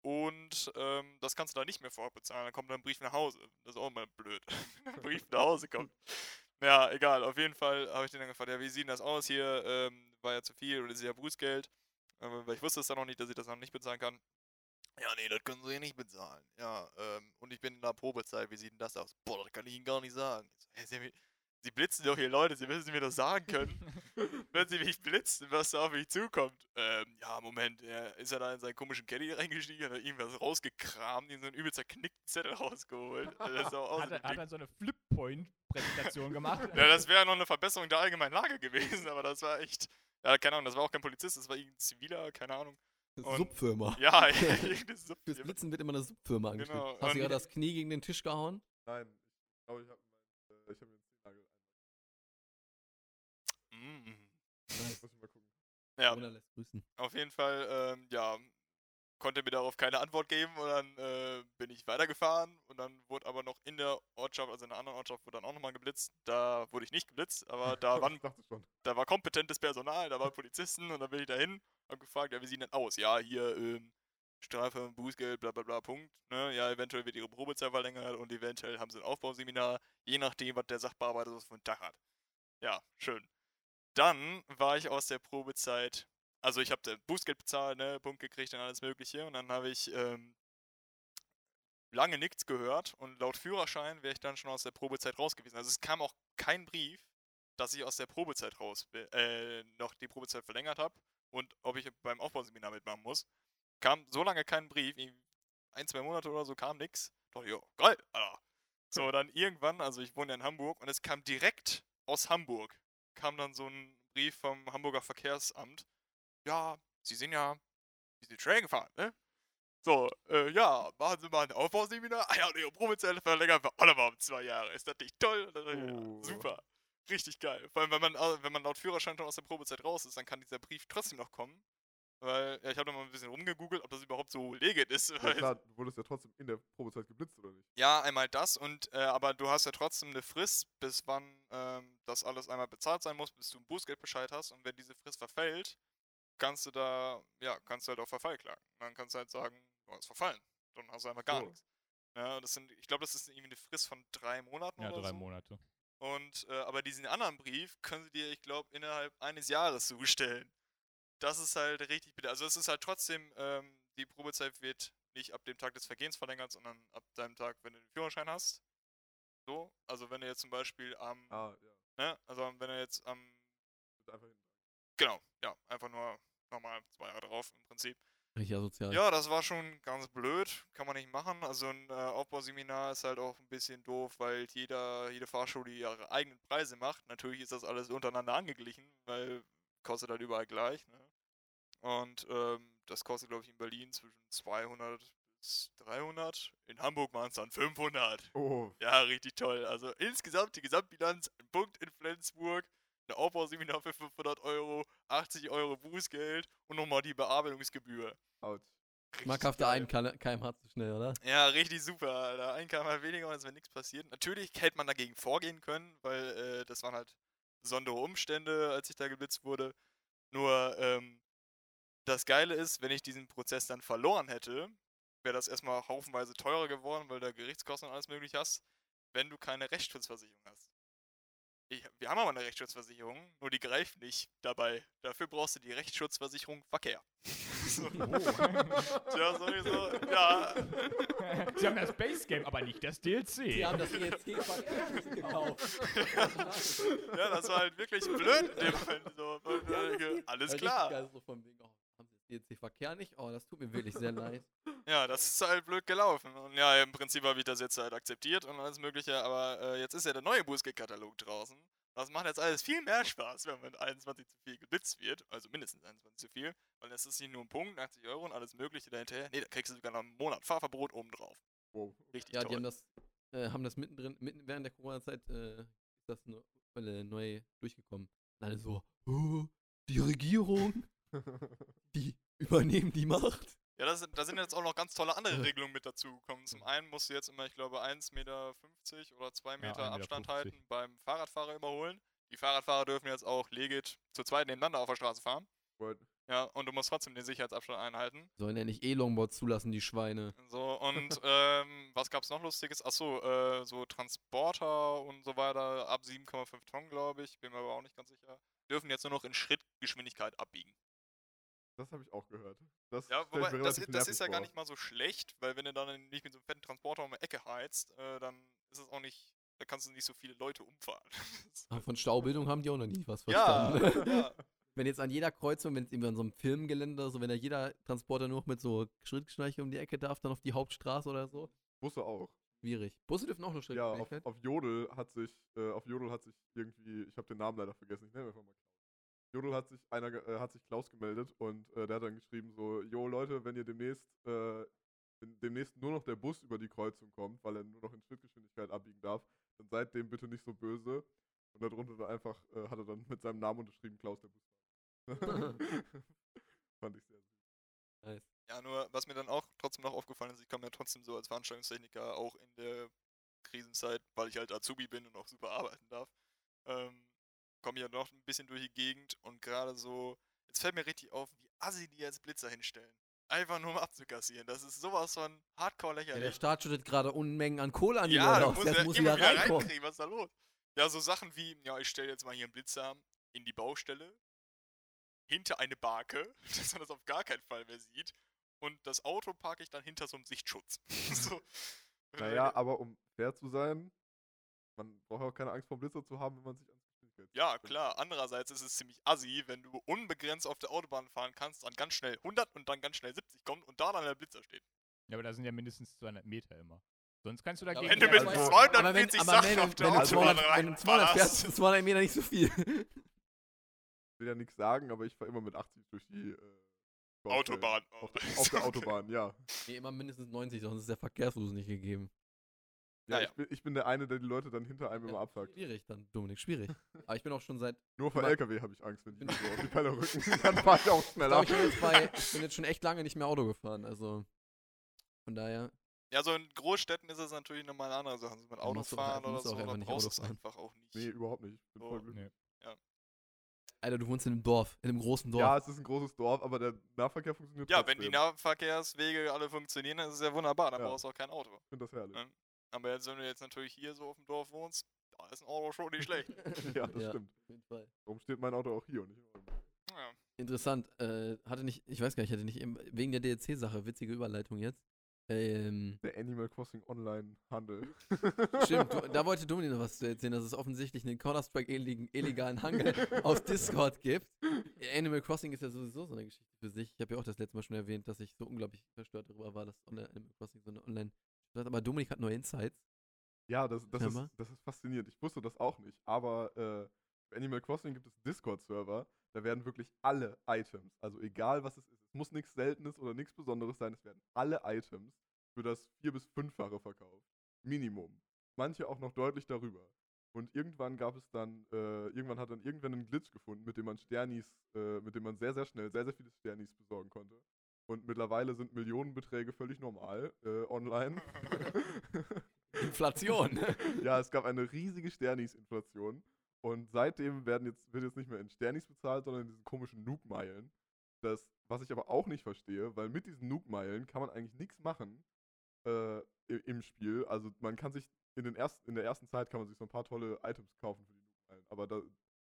Und ähm, das kannst du da nicht mehr vorab bezahlen. Dann kommt dann ein Brief nach Hause. Das ist auch immer blöd. <laughs> Wenn ein Brief nach Hause kommt. <laughs> Ja, egal. Auf jeden Fall habe ich den dann gefragt, ja, wie sieht denn das aus hier? Ähm, war ja zu viel oder ist ja Bußgeld? Ähm, weil ich wusste es dann noch nicht, dass ich das noch nicht bezahlen kann. Ja, nee, das können sie nicht bezahlen. Ja, ähm, und ich bin in der Probezeit. Wie sieht denn das aus? Boah, das kann ich Ihnen gar nicht sagen. Ich so, Sie blitzen doch hier Leute, Sie müssen mir das sagen können. <laughs> Wenn Sie mich blitzen, was da auf mich zukommt. Ähm, ja, Moment, er ist er da in seinen komischen Caddy reingestiegen, hat er irgendwas rausgekramt, in so einen übel zerknickten Zettel rausgeholt. <laughs> Auch Hat, er- hat er so eine Flip-Point-Präsentation gemacht? <laughs> Ja, das wäre noch eine Verbesserung der allgemeinen Lage gewesen, aber das war echt. Ja, keine Ahnung, das war auch kein Polizist, das war irgendein Ziviler, keine Ahnung. Und- Subfirma. Ja, irgendeine Sub- Fürs Blitzen wird immer eine Subfirma angeschrieben. Genau, Hast du und- gerade das Knie gegen den Tisch gehauen? Nein, ich glaube, ich habe äh, ich hab mir Nice. Muss ich mal gucken. Ja, Oder lässt grüßen. auf jeden Fall, ähm, ja, konnte mir darauf keine Antwort geben und dann äh, bin ich weitergefahren und dann wurde aber noch in der Ortschaft, also in einer anderen Ortschaft, wurde dann auch nochmal geblitzt. Da wurde ich nicht geblitzt, aber da <laughs> waren da war kompetentes Personal, da waren Polizisten und dann bin ich dahin, hab gefragt, ja, wie sieht denn aus? Ja, hier, ähm, Strafe, Bußgeld, bla bla bla, Punkt. Ne? Ja, eventuell wird ihre Probezeit verlängert und eventuell haben sie ein Aufbauseminar, je nachdem, was der Sachbearbeiter so für einen Tag hat. Ja, schön. Dann war ich aus der Probezeit, also ich habe Bußgeld bezahlt, ne, Punkt gekriegt und alles mögliche und dann habe ich ähm, lange nichts gehört und laut Führerschein wäre ich dann schon aus der Probezeit raus gewesen. Also es kam auch kein Brief, dass ich aus der Probezeit raus äh, noch die Probezeit verlängert habe und ob ich beim Aufbauseminar mitmachen muss. Kam so lange kein Brief, ein, zwei Monate oder so kam nix. Doch, ja, geil, Alter. So, dann irgendwann, also ich wohne ja in Hamburg und es kam direkt aus Hamburg, kam dann so ein Brief vom Hamburger Verkehrsamt. Ja, Sie sind ja, Sie sind schnell gefahren, ne? So, äh, ja, machen Sie mal ein Aufbauseminar. Ah ja, und Ihre Probezeit verlängern wir alle mal um zwei Jahre. Ist das nicht toll? Ich, ja, Oh. super. Richtig geil. Vor allem, wenn man, au- wenn man laut Führerschein schon aus der Probezeit raus ist, dann kann dieser Brief trotzdem noch kommen. Weil, ja, ich habe da mal ein bisschen rumgegoogelt, ob das überhaupt so legit ist. Ja klar, du wurdest ja trotzdem in der Probezeit geblitzt, oder nicht? ja, einmal das und äh, aber du hast ja trotzdem eine Frist, bis wann ähm, das alles einmal bezahlt sein muss, bis du einen Bußgeldbescheid hast und wenn diese Frist verfällt, kannst du da, ja, kannst du halt auf Verfall klagen. Dann kannst du halt sagen, du hast verfallen. Dann hast du einfach gar So. nichts. Ja, das sind, ich glaube, das ist irgendwie eine Frist von drei Monaten Ja, oder drei so. Monate. Und äh, aber diesen anderen Brief können sie dir, ich glaube, innerhalb eines Jahres zustellen. Das ist halt richtig bitter. Also es ist halt trotzdem, ähm, die Probezeit wird nicht ab dem Tag des Vergehens verlängert, sondern ab deinem Tag, wenn du den Führerschein hast. So, also wenn du jetzt zum Beispiel am, Ah, ja. ne, also wenn du jetzt am, Wird einfach hin. genau, ja, einfach nur nochmal zwei Jahre drauf im Prinzip. Richtig asozial. Ja, das war schon ganz blöd, kann man nicht machen. Also ein äh, Aufbauseminar ist halt auch ein bisschen doof, weil jeder, jede Fahrschule ihre eigenen Preise macht. Natürlich ist das alles untereinander angeglichen, weil kostet halt überall gleich. Ne? Und ähm, das kostet, glaube ich, in Berlin zwischen 200 bis 300. In Hamburg waren es dann 500. Oh, Ja, richtig toll. Also insgesamt die Gesamtbilanz, ein Punkt in Flensburg, ein Aufbauseminar für 500 Euro, 80 Euro Bußgeld und nochmal die Bearbeitungsgebühr. ouch. Richtig Schmackhafter geil. ein kmh zu schnell, oder? Ja, richtig super. Alter. Ein kmh weniger, als wenn nichts passiert. Natürlich hätte man dagegen vorgehen können, weil äh, das waren halt besondere Umstände, als ich da geblitzt wurde. Nur ähm, das Geile ist, wenn ich diesen Prozess dann verloren hätte, wäre das erstmal haufenweise teurer geworden, weil du Gerichtskosten und alles möglich hast, wenn du keine Rechtsschutzversicherung hast. Ich, wir haben aber eine Rechtsschutzversicherung, nur die greift nicht dabei. Dafür brauchst du die Rechtsschutzversicherung Verkehr. <laughs> so. Tja, sowieso. Ja. <laughs> Sie haben das Base Game, aber nicht das DLC. Die haben das ESC gekauft. <laughs> Ja, das war halt wirklich blöd in dem Moment. So, Ja, alles klar. richtig geil So von wegen, oh, jetzt ESC-Verkehr nicht? Oh, das tut mir wirklich sehr leid. <laughs> Ja, das ist halt blöd gelaufen. Und ja, im Prinzip habe ich das jetzt halt akzeptiert und alles Mögliche, aber äh, jetzt ist ja der neue Bußgeldkatalog draußen. Das macht jetzt alles viel mehr Spaß, wenn man mit 21 zu viel geblitzt wird. Also mindestens 21 zu viel. Weil das ist nicht nur ein Punkt, 80 Euro und alles Mögliche dahinter. Nee, da kriegst du sogar noch einen Monat Fahrverbot obendrauf. Wow. Richtig Ja, toll. die haben das, äh, haben das mittendrin, mitten während der Corona-Zeit, äh, ist das ne, äh, neu durchgekommen. Und alle so, oh, die Regierung, <laughs> übernehmen die Macht. Ja, das, da sind jetzt auch noch ganz tolle andere Ja. Regelungen mit dazu gekommen. Zum einen musst du jetzt immer, ich glaube, 1,50 Meter oder 2 Meter 1,50 Abstand Meter. halten beim Fahrradfahrer überholen. Die Fahrradfahrer dürfen jetzt auch legit zu zweit nebeneinander auf der Straße fahren. Word. Ja, und du musst trotzdem den Sicherheitsabstand einhalten. Sollen ja nicht E-Longboards zulassen, die Schweine. So, und <laughs> ähm, was gab's noch Lustiges? Achso, äh, so Transporter und so weiter ab 7,5 Tonnen, glaube ich. Bin mir aber auch nicht ganz sicher. Dürfen jetzt nur noch in Schrittgeschwindigkeit abbiegen. Das habe ich auch gehört. Das Ja, wobei, das, das ist ja gar vor. nicht mal so schlecht, weil wenn du dann nicht mit so einem fetten Transporter um die Ecke heizt, äh, dann ist es auch nicht da kannst du nicht so viele Leute umfahren. <laughs> Aber von Staubildung haben die auch noch nie was ja, verstanden. ja. <laughs> Wenn jetzt an jeder Kreuzung, wenn es irgendwie an so einem Filmgelände, so wenn da jeder Transporter nur noch mit so Schrittgeschwindigkeit um die Ecke darf, dann auf die Hauptstraße oder so. Busse auch. Schwierig. Busse dürfen auch nur Ja, auf, Schrittgeschwindigkeit. auf Jodel hat sich, äh, auf Jodel hat sich irgendwie, ich habe den Namen leider vergessen, ich nenne einfach mal. Jodel hat sich einer, äh, hat sich Klaus gemeldet und äh, der hat dann geschrieben so, jo Leute, wenn ihr demnächst, äh, wenn demnächst nur noch der Bus über die Kreuzung kommt, weil er nur noch in Schrittgeschwindigkeit abbiegen darf, dann seid dem bitte nicht so böse. Und darunter dann einfach, äh, hat er dann mit seinem Namen unterschrieben, Klaus der Busfahrer. <laughs> Fand ich sehr süß. nice. Ja, nur was mir dann auch trotzdem noch aufgefallen ist, ich komme ja trotzdem so als Veranstaltungstechniker auch in der Krisenzeit, weil ich halt Azubi bin und auch super arbeiten darf, ähm, komme ich ja noch ein bisschen durch die Gegend und gerade so, jetzt fällt mir richtig auf, wie assi die jetzt Blitzer hinstellen. Einfach nur um abzukassieren. Das ist sowas von hardcore Ja, der lächerlich. Staat schüttet gerade Unmengen an Kohle an die Ja, Leute aus. Das ja muss wieder reinkommen. reinkriegen, was ist da los? Ja, so Sachen wie, ja, ich stelle jetzt mal hier einen Blitzer in die Baustelle, hinter eine Barke, <laughs> dass man das auf gar keinen Fall mehr sieht, und das Auto parke ich dann hinter so einem Sichtschutz. <laughs> so. Naja, aber um fair zu sein, man braucht auch keine Angst vor dem Blitzer zu haben, wenn man sich Ja, klar. Andererseits ist es ziemlich assi, wenn du unbegrenzt auf der Autobahn fahren kannst, dann ganz schnell 100 und dann ganz schnell 70 kommt und da dann der Blitzer steht. Ja, aber da sind ja mindestens 200 Meter immer. Sonst kannst du dagegen. Wenn du Ja, mit aber- ja, aber 240 aber Sachen auf der Autobahn 200, wenn du 200 fährst, ist 200 Meter nicht so viel. Ich will ja nichts sagen, aber ich fahre immer mit 80 durch die äh. Autobahn. Auf, der- auf der <laughs> Autobahn, ja. nee, immer mindestens 90, sonst ist der Verkehrsfluss nicht gegeben. Ja, Naja. Ich, bin, ich bin der eine, der die Leute dann hinter einem immer abfuckt. Schwierig dann, Dominik, schwierig. <laughs> Aber ich bin auch schon seit, Nur vor LKW habe ich Angst, wenn die so auf die <laughs> Pelle rücken. Dann fahre ich auch ich schneller. glaube, ich, bin jetzt bei, ich bin jetzt schon echt lange nicht mehr Auto gefahren, also von daher, Ja, so in Großstädten ist es natürlich nochmal eine andere Sache. So mit auch- Autofahren oder so, einfach da nicht brauchst du Auto es fahren. einfach auch nicht. Nee, überhaupt nicht. Ich bin So, voll glücklich. nee. Alter, du wohnst in einem Dorf, in einem großen Dorf. Ja, es ist ein großes Dorf, aber der Nahverkehr funktioniert Ja, trotzdem. wenn die Nahverkehrswege alle funktionieren, dann ist es ja wunderbar, dann Ja. brauchst du auch kein Auto. Ich finde das herrlich. Ja. Aber jetzt, wenn du jetzt natürlich hier so auf dem Dorf wohnst, da ist ein Auto schon nicht schlecht. <laughs> Ja, das Ja. stimmt. Auf jeden Fall. Warum steht mein Auto auch hier und nicht? Ja. Interessant, äh, hatte nicht, ich weiß gar nicht, hatte nicht, wegen der DLC-Sache, witzige Überleitung jetzt. Ähm, Der Animal Crossing Online Handel. <laughs> stimmt, du, da <laughs> wollte Dominik noch was zu erzählen, dass es offensichtlich einen Counter-Strike illeg- illegalen Handel auf Discord gibt. Animal Crossing ist ja sowieso so eine Geschichte für sich. Ich habe ja auch das letzte Mal schon erwähnt, dass ich so unglaublich verstört darüber war, dass Online- Animal Crossing so eine Online- aber Dominik hat neue Insights. Ja, das, das, ist, das ist faszinierend. Ich wusste das auch nicht. Aber äh, bei Animal Crossing gibt es Discord-Server. Da werden wirklich alle Items, also egal was es ist, es muss nichts Seltenes oder nichts Besonderes sein, es werden alle Items für das vier- bis fünffache verkauft. Minimum. Manche auch noch deutlich darüber. Und irgendwann gab es dann, äh, irgendwann hat dann irgendwann einen Glitch gefunden, mit dem man Sternis, äh, mit dem man sehr, sehr schnell sehr, sehr viele Sternis besorgen konnte. Und mittlerweile sind Millionenbeträge völlig normal äh, online. <laughs> Inflation. <laughs> ja, es gab eine riesige Sternis-Inflation. Und seitdem werden jetzt, wird jetzt nicht mehr in Sternis bezahlt, sondern in diesen komischen Nuke-Meilen. Das, was ich aber auch nicht verstehe, weil mit diesen Nuke-Meilen kann man eigentlich nichts machen äh, im Spiel. Also man kann sich in, den ersten, in der ersten Zeit kann man sich so ein paar tolle Items kaufen für die Nuke-Meilen. Aber da,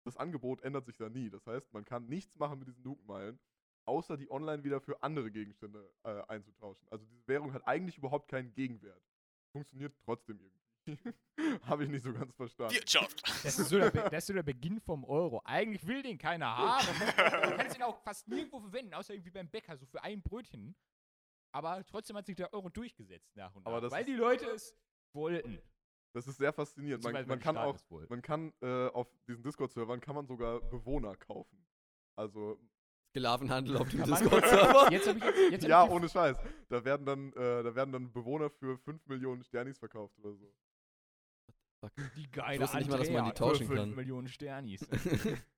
das Angebot ändert sich da nie. Das heißt, man kann nichts machen mit diesen Nuke-Meilen, außer die online wieder für andere Gegenstände äh, einzutauschen. Also diese Währung hat eigentlich überhaupt keinen Gegenwert. Funktioniert trotzdem irgendwie. <laughs> Habe ich nicht so ganz verstanden. Wirtschaft. Das ist, so der Be- das ist so der Beginn vom Euro. Eigentlich will den keiner haben. <laughs> Du kannst ihn auch fast nirgendwo verwenden, außer irgendwie beim Bäcker, so für ein Brötchen. Aber trotzdem hat sich der Euro durchgesetzt nach und nach. Aber das weil die Leute es wollten. Das ist sehr faszinierend. Man, man kann auch, man kann äh, auf diesen Discord-Servern kann man sogar Bewohner kaufen. Also Sklavenhandel auf dem Discord-Server. Ja, ohne Scheiß. Da werden dann, äh, da werden dann Bewohner für 5 Millionen Sternis verkauft oder so. Die geile Ich wusste nicht mal, dass man die tauschen für 5 kann. Millionen Sternis. <laughs>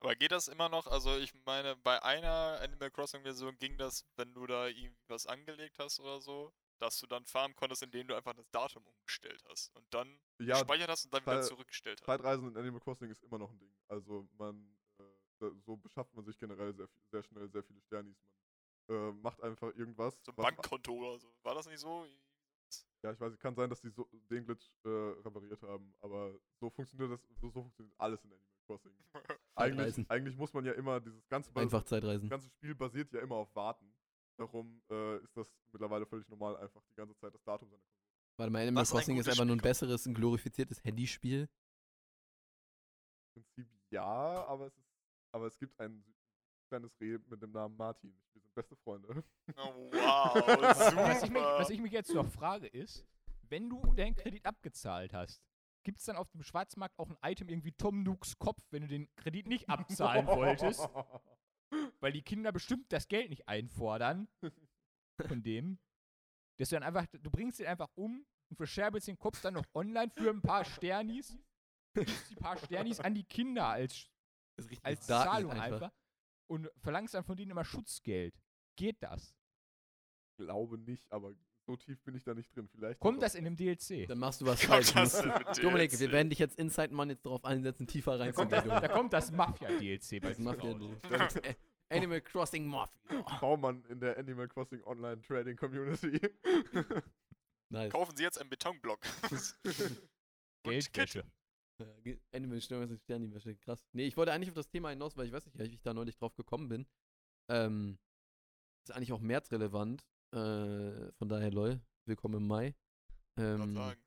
Aber geht das immer noch? Also ich meine, bei einer Animal Crossing Version ging das, wenn du da irgendwie was angelegt hast oder so, dass du dann farmen konntest, indem du einfach das Datum umgestellt hast und dann Ja, gespeichert hast und dann wieder zurückgestellt hast. Zeitreisen in Animal Crossing ist immer noch ein Ding. Also man, so beschafft man sich generell sehr, viel- sehr schnell sehr viele Sternis. Man äh, macht einfach irgendwas. So ein Bankkonto oder so. War das nicht so? Ja, ich weiß, es kann sein, dass die so, den Glitch äh, repariert haben, aber so funktioniert das, so, so funktioniert alles in Animal Crossing. <laughs> eigentlich, eigentlich muss man ja immer dieses ganze Einfach Das Zeitreisen. ganze Spiel basiert ja immer auf Warten. Darum äh, ist das mittlerweile völlig normal, einfach die ganze Zeit das Datum seiner Konsole. Warte mal, Animal Was ein Crossing ist gutes einfach nur ein besseres, ein glorifiziertes Handyspiel. Im Prinzip ja, aber es, ist, aber es gibt ein kleines Reh mit dem Namen Martin. Wir sind beste Freunde. Oh, <laughs> wow, Was ich, mich, was ich mich jetzt noch frage ist, wenn du deinen Kredit abgezahlt hast, gibt es dann auf dem Schwarzmarkt auch ein Item irgendwie Tom Nooks Kopf, wenn du den Kredit nicht abzahlen wolltest? <laughs> Weil die Kinder bestimmt das Geld nicht einfordern von dem. Dass du dann einfach, du bringst den einfach um und verscherbelst den Kopf dann noch online für ein paar Sternis. Gibst die paar Sternis an die Kinder als, Das ist richtig als Darknet Zahlung einfach. Und verlangst dann von denen immer Schutzgeld. Geht das? glaube nicht, aber so tief bin ich da nicht drin. Vielleicht Kommt das in dem DLC? Dann machst du was <laughs> falsch. Dominik, DLC? wir werden dich jetzt Inside Man jetzt darauf einsetzen, tiefer Da reinzugehen. da kommt das Mafia-DLC bei Das dir Mafia raus. Ä- Animal Crossing Mafia. Baumann in der Animal Crossing Online Trading Community. Nice. Kaufen Sie jetzt einen Betonblock. <laughs> Und Geldwäsche. Ja, <laughs> ge- Animal Crossing Sternenwäsche, krass. Nee, ich wollte eigentlich auf das Thema hinaus, weil ich weiß nicht, wie ich da neulich drauf gekommen bin. Ähm, ist eigentlich auch märzrelevant. Äh, von daher, lol, willkommen im Mai. Ähm, sagen.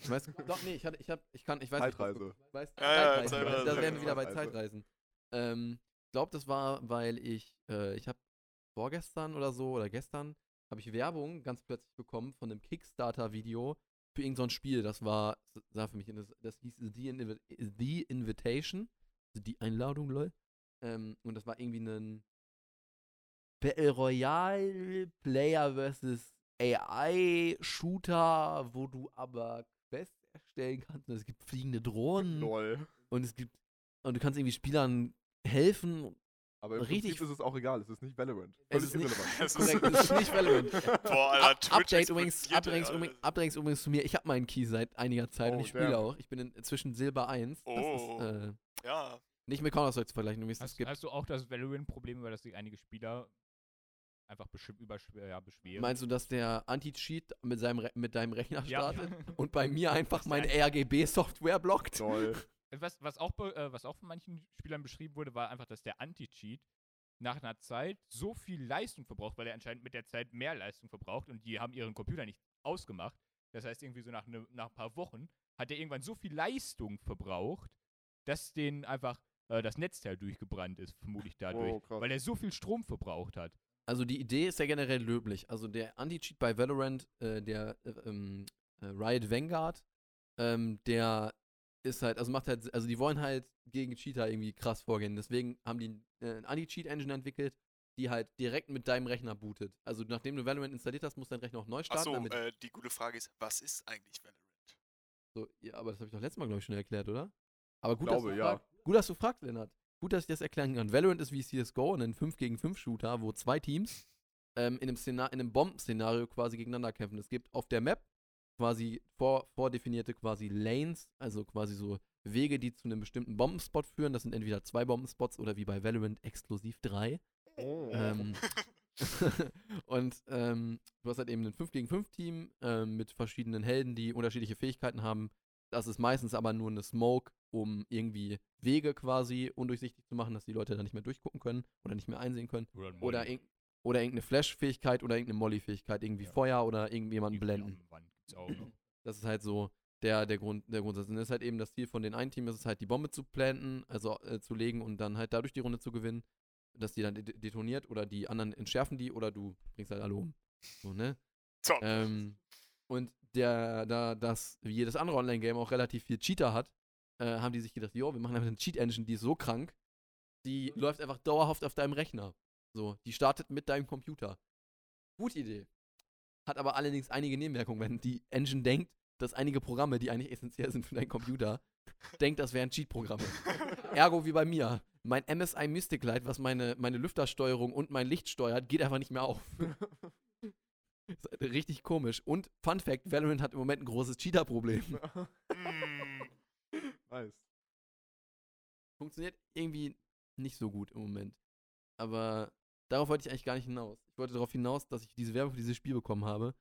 ich weiß, <laughs> doch, nee, ich, hatte, ich, hab, ich kann, ich weiß nicht, Zeitreise. was- ich weiß, Ja, ja, Zeitreisen, Zeitreise, da wären wir wieder bei Zeitreise. Zeitreisen. Ähm, ich glaube, das war, weil ich, äh, ich habe vorgestern oder so, oder gestern, habe ich Werbung ganz plötzlich bekommen von einem Kickstarter-Video für irgendein so ein Spiel. Das war, sah für mich, das, das hieß The, Invi The Invitation, also die Einladung, lol. Ähm, und das war irgendwie ein Battle Royale Player versus AI-Shooter, wo du aber Quests erstellen kannst. Und es gibt fliegende Drohnen Lol. und es gibt und du kannst irgendwie Spielern helfen. Aber im Richtig- Prinzip ist es auch egal. Es ist nicht Valorant. Es Völlig ist nicht- irrelevant. <laughs> Es <laughs> ist- Korrekt, es ist nicht relevant. <laughs> Boah, Alter, Up, Twitch Update übrigens, Update übrigens, Update übrigens zu mir. Ich habe meinen Key seit einiger Zeit und Oh, ich spiele auch. Ich bin in, inzwischen Silber 1. Das Oh. ist äh, Ja, nicht mit Counter-Strike zu vergleichen. übrigens. Es Hast, gibt, hast du auch das Valorant-Problem, über das sich einige Spieler einfach besch überschw ja, beschweren? meinst du, dass der Anti-Cheat mit, seinem Re mit deinem Rechner ja. startet und bei mir einfach meine RGB-Software blockt? Lol. Was, was, auch, äh, was auch von manchen Spielern beschrieben wurde, war einfach, dass der Anti-Cheat nach einer Zeit so viel Leistung verbraucht, weil er anscheinend mit der Zeit mehr Leistung verbraucht und die haben ihren Computer nicht ausgemacht. Das heißt, irgendwie so nach, ne, nach ein paar Wochen hat er irgendwann so viel Leistung verbraucht, dass den einfach äh, das Netzteil durchgebrannt ist, vermutlich dadurch. Oh, weil er so viel Strom verbraucht hat. Also die Idee ist ja generell löblich. Also der Anti-Cheat bei Valorant, äh, der äh, ähm, äh, Riot Vanguard, ähm, der ist halt, also macht halt, also die wollen halt gegen Cheater irgendwie krass vorgehen. Deswegen haben die äh, eine Anti-Cheat-Engine entwickelt, die halt direkt mit deinem Rechner bootet. Also nachdem du Valorant installiert hast, muss dein Rechner auch neu starten. achso, äh, die gute Frage ist, was ist eigentlich Valorant? so, ja, aber das habe ich doch letztes Mal, glaube ich, schon erklärt, oder? Aber gut, Glaube, dass du ja. gut, dass du fragst, Lennart. Gut, dass ich das erklären kann. Valorant ist wie CSGO, ein 5 gegen 5 Shooter, wo zwei Teams ähm, in einem, Szenar in einem Bombenszenario quasi gegeneinander kämpfen. Es gibt auf der Map quasi vor, vordefinierte quasi Lanes, also quasi so Wege, die zu einem bestimmten Bombenspot führen. Das sind entweder zwei Bombenspots oder wie bei Valorant exklusiv drei. Oh. Ähm, <laughs> <laughs> und ähm, du hast halt eben ein 5 gegen 5 Team ähm, mit verschiedenen Helden, die unterschiedliche Fähigkeiten haben. Das ist meistens aber nur eine Smoke, um irgendwie Wege quasi undurchsichtig zu machen, dass die Leute da nicht mehr durchgucken können oder nicht mehr einsehen können. Oder, Oder, irg oder irgendeine Flash-Fähigkeit oder irgendeine Molly-Fähigkeit, irgendwie Ja. Feuer oder irgendjemanden blenden. Gibt's auch noch. Das ist halt so der, der, Grund, der Grundsatz. Und das ist halt eben das Ziel von den einen Team, ist es halt die Bombe zu planten, also äh, zu legen und dann halt dadurch die Runde zu gewinnen, dass die dann de detoniert oder die anderen entschärfen die oder du bringst halt alle um. So, ne? So, Ähm, und der, da das, wie jedes andere Online-Game auch relativ viel Cheater hat, äh, haben die sich gedacht, jo, wir machen einfach eine Cheat-Engine, die ist so krank, die läuft einfach dauerhaft auf deinem Rechner. So, die startet mit deinem Computer. Gute Idee. Hat aber allerdings einige Nebenwirkungen, wenn die Engine denkt, dass einige Programme, die eigentlich essentiell sind für deinen Computer, denkt, das wären Cheat-Programme. <laughs> Ergo wie bei mir. Mein MSI Mystic Light, was meine, meine Lüftersteuerung und mein Licht steuert, geht einfach nicht mehr auf. <laughs> Richtig komisch. Und Fun Fact: Valorant hat im Moment ein großes Cheater-Problem. <laughs> mm, nice. Funktioniert irgendwie nicht so gut im Moment. Aber darauf wollte ich eigentlich gar nicht hinaus. Wollte darauf hinaus, dass ich diese Werbung für dieses Spiel bekommen habe.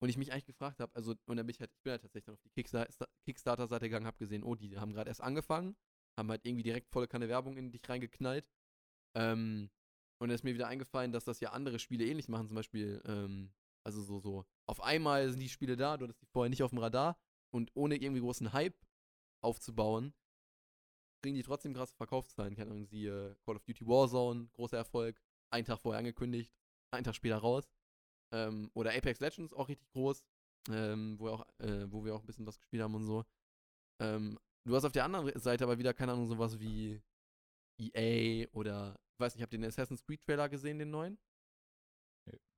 Und ich mich eigentlich gefragt habe, also, und dann bin ich halt, ich bin halt tatsächlich dann auf die Kickstar- Kickstarter-Seite gegangen, habe gesehen, oh, die haben gerade erst angefangen, haben halt irgendwie direkt volle Kanne Werbung in dich reingeknallt. Ähm, und dann ist mir wieder eingefallen, dass das ja andere Spiele ähnlich machen, zum Beispiel, ähm, Also so, so, auf einmal sind die Spiele da, du hattest die vorher nicht auf dem Radar und ohne irgendwie großen Hype aufzubauen, kriegen die trotzdem krasse Verkaufszahlen. Keine Ahnung, siehe Call of Duty Warzone, großer Erfolg, einen Tag vorher angekündigt, einen Tag später raus. Ähm, oder Apex Legends auch richtig groß, ähm, wo, wir auch, äh, wo wir auch ein bisschen was gespielt haben und so. Ähm, du hast auf der anderen Seite aber wieder, keine Ahnung, sowas wie EA oder, ich weiß nicht, habt ihr den Assassin's Creed Trailer gesehen, den neuen?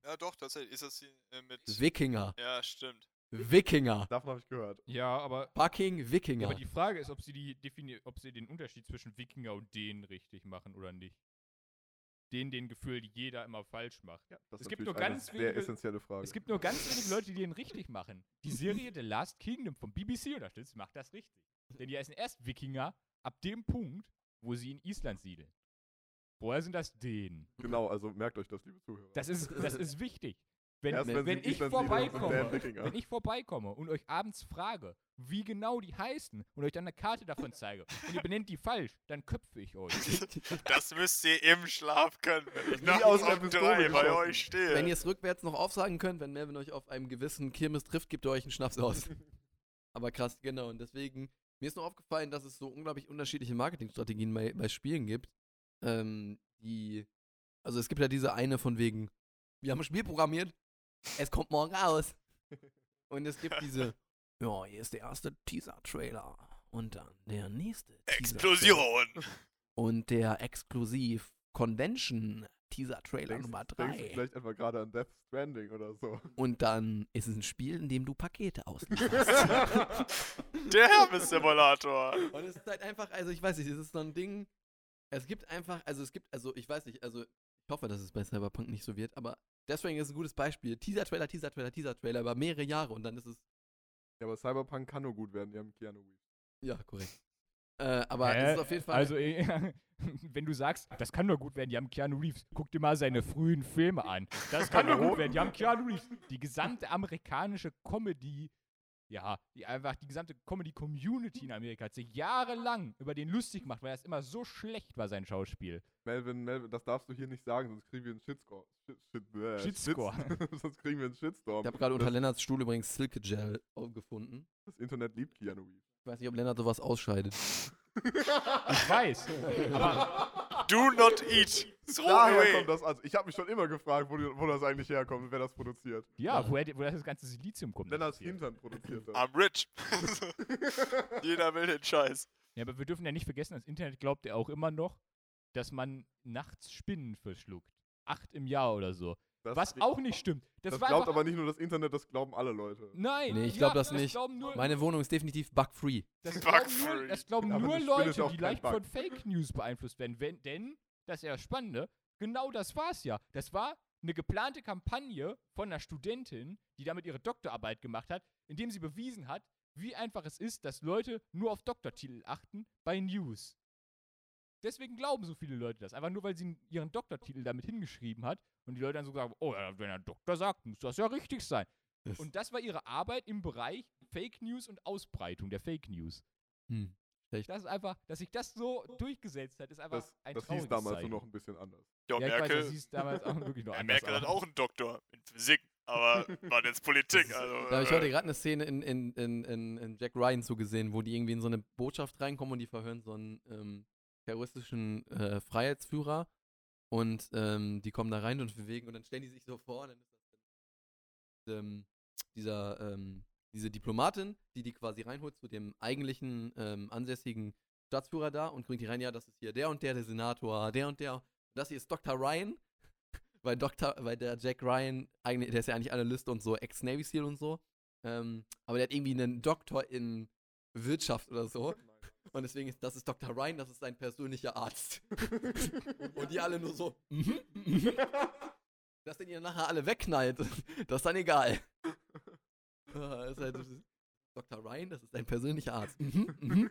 Ja, doch, tatsächlich. Ist das hier äh, mit. Wikinger. Ja, stimmt. Wikinger. Davon habe ich gehört. Ja, aber, Fucking Wikinger. aber die Frage ist, ob sie, die defini ob sie den Unterschied zwischen Wikinger und denen richtig machen oder nicht. Den, den Gefühl, jeder immer falsch macht. Ja, das Es ist gibt nur eine ganz sehr wenige- essentielle Frage. Es gibt nur ganz wenige Leute, die den richtig <laughs> machen. Die Serie The Last Kingdom vom BBC unterstützt, macht das richtig. Denn die heißen erst Wikinger ab dem Punkt, wo sie in Island siedeln. Vorher sind das Dänen. genau, also merkt euch das, liebe Zuhörer. Das ist, das ist <laughs> wichtig. Wenn, Erst wenn, wenn ich vorbeikomme, wenn ich vorbeikomme und euch abends frage, wie genau die heißen und euch dann eine Karte davon zeige und ihr benennt die falsch, dann köpfe ich euch. <laughs> Das müsst ihr im Schlaf können, wenn ich Wie nachts aus um drei bei euch stehe. Wenn ihr es rückwärts noch aufsagen könnt, wenn Melvin euch auf einem gewissen Kirmes trifft, gibt er euch einen Schnaps aus. <laughs> Aber krass, genau. Und deswegen, mir ist noch aufgefallen, dass es so unglaublich unterschiedliche Marketingstrategien bei, bei Spielen gibt. Ähm, die, also es gibt ja diese eine von wegen, wir haben ein Spiel programmiert, es kommt morgen raus. <laughs> Und es gibt diese, <laughs> ja, hier ist der erste Teaser-Trailer. Und dann der nächste. Explosion! Und der exklusiv Convention Teaser-Trailer Nummer denkst du 3. vielleicht einfach gerade an Death Stranding oder so. Und dann ist es ein Spiel, in dem du Pakete <laughs> auslieferst. Der Hermes-Simulator! Und es ist halt einfach, also ich weiß nicht, es ist so ein Ding. Es gibt einfach, also es gibt, also ich weiß nicht, also ich hoffe, dass es bei Cyberpunk nicht so wird, aber deswegen ist es ein gutes Beispiel. Teaser-Trailer, Teaser-Trailer, Teaser-Trailer über mehrere Jahre und dann ist es, Ja, aber Cyberpunk kann nur gut werden, die haben Keanu Reeves. ja, korrekt. Äh, aber Hä? es ist auf jeden Fall. Also, eh, <laughs> wenn du sagst, das kann doch gut werden, die haben Keanu Reeves, guck dir mal seine frühen Filme an. Das kann doch gut werden, die haben Keanu Reeves. Die gesamte amerikanische Comedy, ja, die einfach die gesamte Comedy-Community in Amerika hat sich jahrelang über den lustig gemacht, weil das immer so schlecht war, sein Schauspiel. Melvin, Melvin, das darfst du hier nicht sagen, sonst kriegen wir einen Shitscore. Shit, shit, äh, Shitscore. Shits- <laughs> sonst kriegen wir einen Shitstorm. ich habe gerade unter das, Lennarts Stuhl übrigens Silke Gel gefunden. das Internet liebt Keanu Reeves. Ich weiß nicht, ob Lennart sowas ausscheidet. <laughs> Ich weiß. Aber Do not eat! Throw Daher away! kommt das, also ich habe mich schon immer gefragt, wo, die, wo das eigentlich herkommt und wer das produziert. ja, woher, die- woher das ganze Silizium kommt. Lennarts interessiert. Hintern produziert das. I'm rich. <laughs> Jeder will den Scheiß. Ja, aber wir dürfen ja nicht vergessen, das Internet glaubt ja auch immer noch, dass man nachts Spinnen verschluckt. Acht im Jahr oder so. Das, Was auch nicht stimmt. Das, Das, war glaubt aber nicht nur das Internet, das glauben alle Leute. Nein. Nee, ich ja, glaub das nicht. Nur, Meine Wohnung ist definitiv bug-free. das <laughs> Bug nur, free. das glauben nur ist Leute, die leicht Bug. von Fake News beeinflusst werden. Wenn, denn, das ist ja das Spannende, genau das war's ja. Das war eine geplante Kampagne von einer Studentin, die damit ihre Doktorarbeit gemacht hat, indem sie bewiesen hat, wie einfach es ist, dass Leute nur auf Doktortitel achten bei News. Deswegen glauben so viele Leute das. Einfach nur, weil sie ihren Doktortitel damit hingeschrieben hat und die Leute dann so sagen, oh, ja, wenn der Doktor sagt, muss das ja richtig sein. Das- Und das war ihre Arbeit im Bereich Fake News und Ausbreitung der Fake News. Hm. Das ist einfach, dass sich das so durchgesetzt hat, ist einfach Das, ein das hieß damals Zeichen. nur noch ein bisschen anders. Ja, Ja, ich weiß, Merkel, das hieß damals auch wirklich noch ja, anders. Merkel hat auch einen Doktor in Physik, aber <laughs> war jetzt Politik. Also, Da habe ich heute äh, gerade eine Szene in, in, in, in, in Jack Ryan zugesehen, wo die irgendwie in so eine Botschaft reinkommen und die verhören so einen ähm, terroristischen äh, Freiheitsführer und ähm, die kommen da rein und bewegen und dann stellen die sich so vor, dann ist das ähm, dieser, ähm, diese Diplomatin, die die quasi reinholt zu dem eigentlichen ähm, ansässigen Staatsführer da und bringt die rein, ja, das ist hier der und der, der Senator, der und der. Das hier ist Dr. Ryan, <laughs> weil Dr., weil der Jack Ryan, eigentlich, der ist ja eigentlich Analyst und so, Ex-Navy SEAL und so. Ähm, aber der hat irgendwie einen Doktor in Wirtschaft oder so. <laughs> Und deswegen ist das ist Dr. Ryan, das ist sein persönlicher Arzt. <laughs> und die alle nur so, mhm, mhm. dass den ihr nachher alle wegknallt, das ist dann egal. <laughs> Ah, ist halt, Dr. Ryan, das ist dein persönlicher Arzt. Mhm, mhm.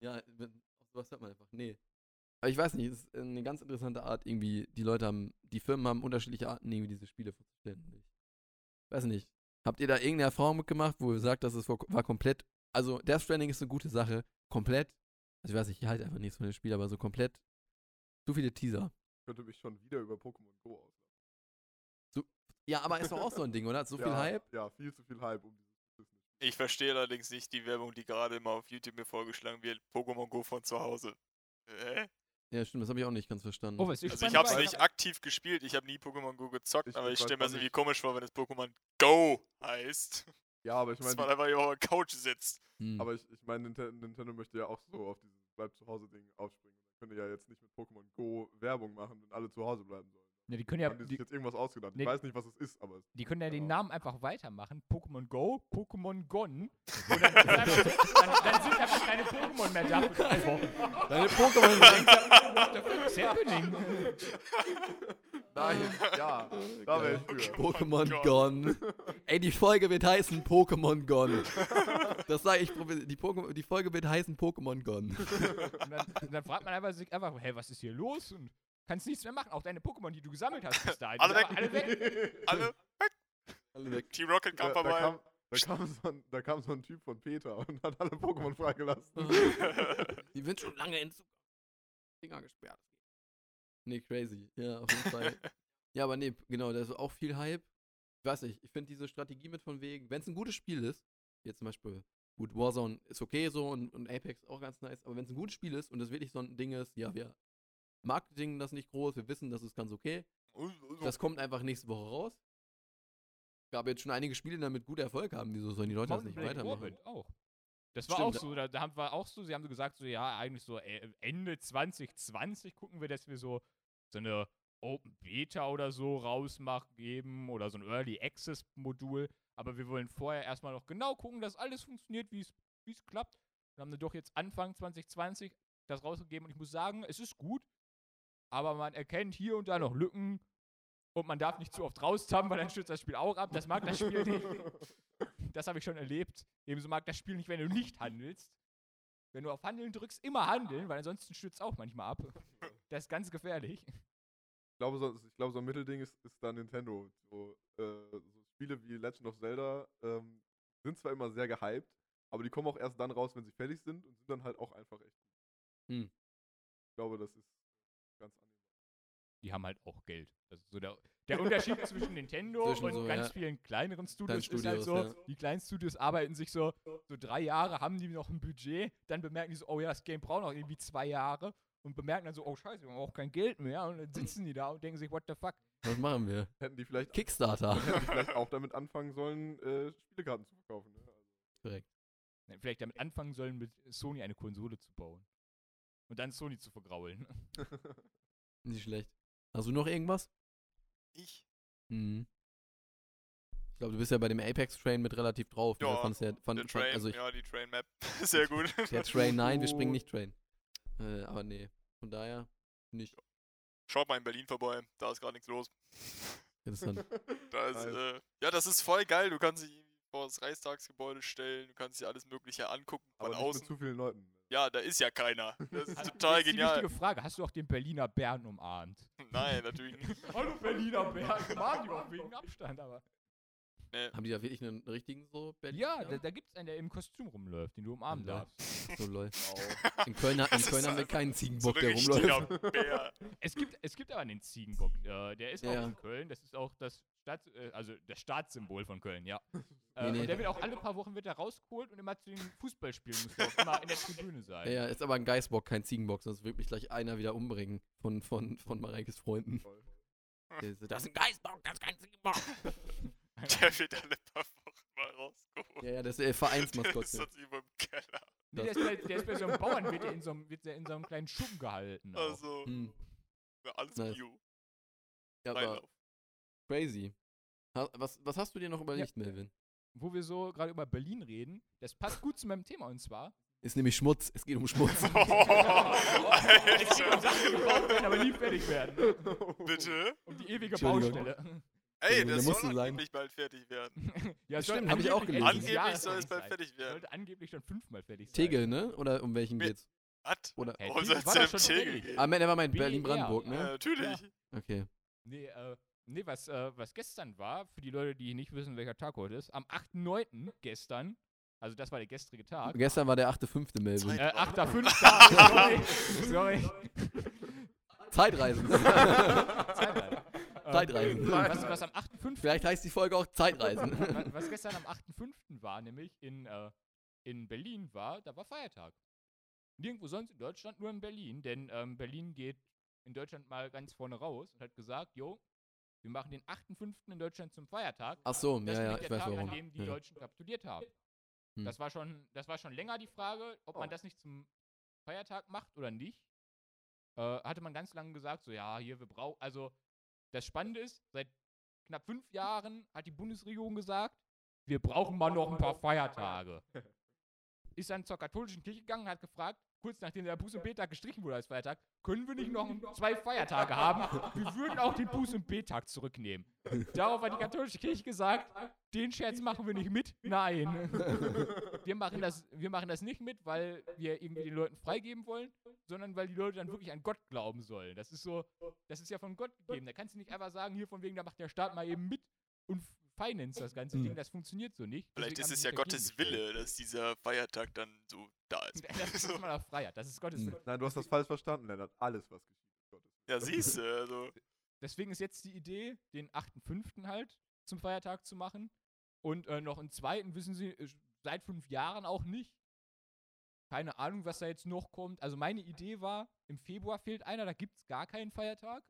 Ja, sowas hört man einfach. Nee. Aber ich weiß nicht, es ist eine ganz interessante Art, irgendwie, die Leute haben, die Firmen haben unterschiedliche Arten, irgendwie diese Spiele vorzustellen. Ich weiß nicht. Habt ihr da irgendeine Erfahrung mitgemacht, wo ihr sagt, dass es war komplett, also Death Stranding ist eine gute Sache, komplett, also ich weiß nicht, ich halte einfach nichts von dem Spiel, aber so komplett, zu viele Teaser. Ich könnte mich schon wieder über Pokémon Go auslassen. Ja, aber ist doch auch so ein Ding, oder? So viel ja, Hype? Ja, viel zu viel Hype um dieses Business. Ich verstehe allerdings nicht die Werbung, die gerade immer auf YouTube mir vorgeschlagen wird. Pokémon Go von zu Hause. Hä? Ja, stimmt, das habe ich auch nicht ganz verstanden. Oh, Also ich hab's war, nicht aktiv gespielt, ich habe nie Pokémon Go gezockt, Ich aber ich stelle mir das irgendwie komisch vor, wenn es Pokémon Go heißt. Ja, aber ich dass meine, man einfach hier auf der Couch sitzt. Hm. aber ich, ich meine, Nintendo, Nintendo möchte ja auch so auf dieses Bleib zu Hause Ding aufspringen. Da können die ja jetzt nicht mit Pokémon Go Werbung machen, wenn alle zu Hause bleiben sollen. Ne, die können ja, Haben die sich die, jetzt irgendwas ausgedacht? Nee. Ich weiß nicht, was es ist, aber es die können ja den Genau. Namen einfach weitermachen. Pokémon Go, Pokémon Gone. Und <laughs> dann, dann, dann sind einfach keine Pokémon mehr da. <laughs> Deine Pokémon What the fuck is happening? Nein, ja, da wäre ich für. Pokémon Gone. Gone. Ey, die Folge wird heißen Pokémon Gone. Das sage ich, die, Pokémon- die Folge wird heißen Pokémon Gone. Und dann, und dann fragt man einfach sich einfach, hey, was ist hier los? Und kannst nichts mehr machen. Auch deine Pokémon, die du gesammelt hast bis dahin. Alle sind weg. alle weg. Alle, Alle weg. Team Rocket kam Da, da, vorbei. kam, da, kam so ein, da kam so ein Typ von Peter und hat alle Pokémon freigelassen. Die sind schon lange in. Finger gesperrt. Nee, crazy. Ja, auf jeden Fall. <laughs> ja, aber nee, genau, da ist auch viel Hype. Ich weiß nicht, ich finde diese Strategie mit von wegen, wenn es ein gutes Spiel ist, jetzt zum Beispiel, gut, Warzone ist okay so und, und Apex auch ganz nice, aber wenn es ein gutes Spiel ist und es wirklich so ein Ding ist, ja, wir marketing das nicht groß, wir wissen, das ist ganz okay, das kommt einfach nächste Woche raus. Gab jetzt schon einige Spiele, die damit gut Erfolg haben, wieso sollen die Leute das nicht Mountain Blade weitermachen? Warband auch. Das war Stimmt. auch so, da, da haben wir auch so, sie haben so gesagt, so ja, eigentlich so äh, Ende 2020 gucken wir, dass wir so, so eine Open Beta oder so rausmachen geben oder so ein Early Access Modul, aber wir wollen vorher erstmal noch genau gucken, dass alles funktioniert, wie es klappt. Wir haben dann doch jetzt Anfang 2020 das rausgegeben und ich muss sagen, es ist gut, aber man erkennt hier und da noch Lücken und man darf nicht zu oft raustappen, weil dann stürzt das Spiel auch ab. Das mag das Spiel <laughs> nicht. Das habe ich schon erlebt. Ebenso mag das Spiel nicht, wenn du nicht handelst. Wenn du auf Handeln drückst, immer handeln, weil ansonsten stürzt es auch manchmal ab. Das ist ganz gefährlich. Ich glaube, so, ich glaube, so ein Mittelding ist, ist da Nintendo. So, äh, so Spiele wie Legend of Zelda ähm, sind zwar immer sehr gehypt, aber die kommen auch erst dann raus, wenn sie fertig sind und sind dann halt auch einfach echt gut. Hm. Ich glaube, das ist ganz anders. Die haben halt auch Geld. Das ist so der, der Unterschied <laughs> zwischen Nintendo Zwischen und so, ganz ja. vielen kleineren Studios, Kleinen ist halt so, Studios, ja. die kleinen Studios arbeiten sich so, so drei Jahre, haben die noch ein Budget, dann bemerken die so, oh ja, das Game braucht noch irgendwie zwei Jahre und bemerken dann so, oh scheiße, wir haben auch kein Geld mehr und dann sitzen die da und denken sich, what the fuck. Was machen wir? Hätten die vielleicht, Kickstarter. <laughs> hätten die vielleicht auch damit anfangen sollen, äh, Spielekarten zu verkaufen. Ne? Also, Korrekt. Ne, Vielleicht damit anfangen sollen, mit Sony eine Konsole zu bauen. Und dann Sony zu vergraulen. <laughs> Nicht schlecht. Hast du noch irgendwas? Ich? Mhm. Ich glaube, du bist ja bei dem Apex-Train mit relativ drauf. ne? Ja, ja, fand, Der fand, Train, also ich, ja, die Train Map. <laughs> Sehr gut. <laughs> der Train, nein, wir springen <laughs> nicht Train. Äh, aber nee, von daher nicht Schaut mal in Berlin vorbei, da ist gerade nichts los. interessant. Da ist, äh, ja, das ist voll geil. Du kannst dich vor das Reichstagsgebäude stellen, du kannst dir alles Mögliche angucken von aber nicht außen. mit zu vielen Leuten. Ja, da ist ja keiner. Das ist total jetzt Die genial. wichtige Frage, hast du auch den Berliner Bären umarmt? Nein, natürlich nicht. <laughs> Hallo Berliner Bären, umarmt die auch wegen <laughs> Abstand, aber... Nee. Haben die da wirklich einen richtigen so Berlin? Ja, da, da gibt es einen, der im Kostüm rumläuft, den du umarmen darfst. <laughs> So lol. Wow. In Köln, in Köln haben wir einfach keinen So Ziegenbock, ein der rumläuft. Bär. Es gibt, es gibt aber einen Ziegenbock, äh, der ist Ja, auch ja. in Köln, das ist auch das Stadt, äh, also das Staatssymbol von Köln, ja. <laughs> Äh, Nee, nee. Und der wird auch alle paar Wochen wird er rausgeholt und immer zu den Fußballspielen muss er auch immer in der Tribüne sein. Ja, ist aber ein Geißbock, kein Ziegenbock, sonst wird mich gleich einer wieder umbringen von, von, von Mareikes Freunden. Das ist ein Geißbock, das ist kein Ziegenbock. <laughs> Der wird alle paar Wochen mal rausgeholt. Ja, ja, das ist äh, Der Vereinsmaskott. <laughs> ist sonst über im Keller. Nee, der, ist bei, der ist bei so einem Bauern, wird der in so einem, wird der in so einem kleinen Schuppen gehalten. auch. Also, Hm. ja, alles Nice. Bio. Ja, aber. Crazy. Was, was hast du dir noch überlegt, Melvin? Wo wir so gerade über Berlin reden, das passt gut zu meinem Thema und zwar. Ist nämlich Schmutz. Es geht um Schmutz. <laughs> Es geht um Alter. Sachen, die gebaut werden, aber nie fertig werden. <laughs> Bitte? Um die ewige. Baustelle. Ey, Da das soll angeblich bald fertig werden. <laughs> ja, es Stimmt, soll hab ich auch angeblich gelesen. Angeblich Jahres soll es bald sein. fertig werden. Sollte angeblich schon fünfmal fertig sein. Tegel, ne? Oder um welchen Mir- geht's? Was? Oder. Hey, Warum Tegel soll war es Tegel gehen? Ah, never mind, BER. Berlin-Brandenburg, Ja, ne? natürlich. Okay. Nee, äh, nee was, äh, was gestern war, für die Leute, die nicht wissen, welcher Tag heute ist, am 8.9. gestern, also das war der gestrige Tag, Gestern war der 8.5. Melvin. Äh, 8.5. sorry, <laughs> sorry. Zeitreisen. Zeitreise. Zeitreisen. was, was am 8.5. Vielleicht heißt die Folge auch Zeitreisen. wa- was gestern am 8.5. war, nämlich in, äh, in Berlin war, da war Feiertag. Nirgendwo sonst in Deutschland, nur in Berlin, denn ähm, Berlin geht in Deutschland mal ganz vorne raus und hat gesagt, jo, wir machen den 8.5. in Deutschland zum Feiertag. Ach so, Das ja, ist ja, ich der weiß Tag, warum. an dem die Ja. Deutschen kapituliert haben. Hm. Das, war schon, das war schon länger die Frage, ob man Oh. das nicht zum Feiertag macht oder nicht. Äh, hatte man ganz lange gesagt, so ja, hier, wir brauchen, also das Spannende ist, seit knapp fünf Jahren hat die Bundesregierung gesagt, wir brauchen mal noch ein paar Feiertage. Ist dann zur katholischen Kirche gegangen, hat gefragt, kurz nachdem der Buß- und Betag gestrichen wurde als Feiertag, können wir nicht noch zwei Feiertage <laughs> haben? Wir würden auch den Buß- und Betag zurücknehmen. Darauf hat die katholische Kirche gesagt, den Scherz machen wir nicht mit. Nein. <laughs> Wir machen das, wir machen das nicht mit, weil wir irgendwie den Leuten freigeben wollen, sondern weil die Leute dann wirklich an Gott glauben sollen. Das ist so, das ist ja von Gott gegeben. Da kannst du nicht einfach sagen, hier von wegen, da macht der Staat mal eben mit und finance das ganze Hm. Ding. Das funktioniert so nicht. Vielleicht ist es ja Gottes. Wille, dass dieser Feiertag dann so da <laughs> ist. Das ist mal auf Freiheit. Das ist Gottes. Wille. Nein, du hast das falsch verstanden, Lennart. Alles, was geschieht, ist Gottes. Ja, siehst du, also. Deswegen ist jetzt die Idee, den 8.5. halt zum Feiertag zu machen. Und äh, noch einen zweiten wissen sie äh, seit fünf Jahren auch nicht. Keine Ahnung, was da jetzt noch kommt. Also meine Idee war, im Februar fehlt einer, da gibt es gar keinen Feiertag.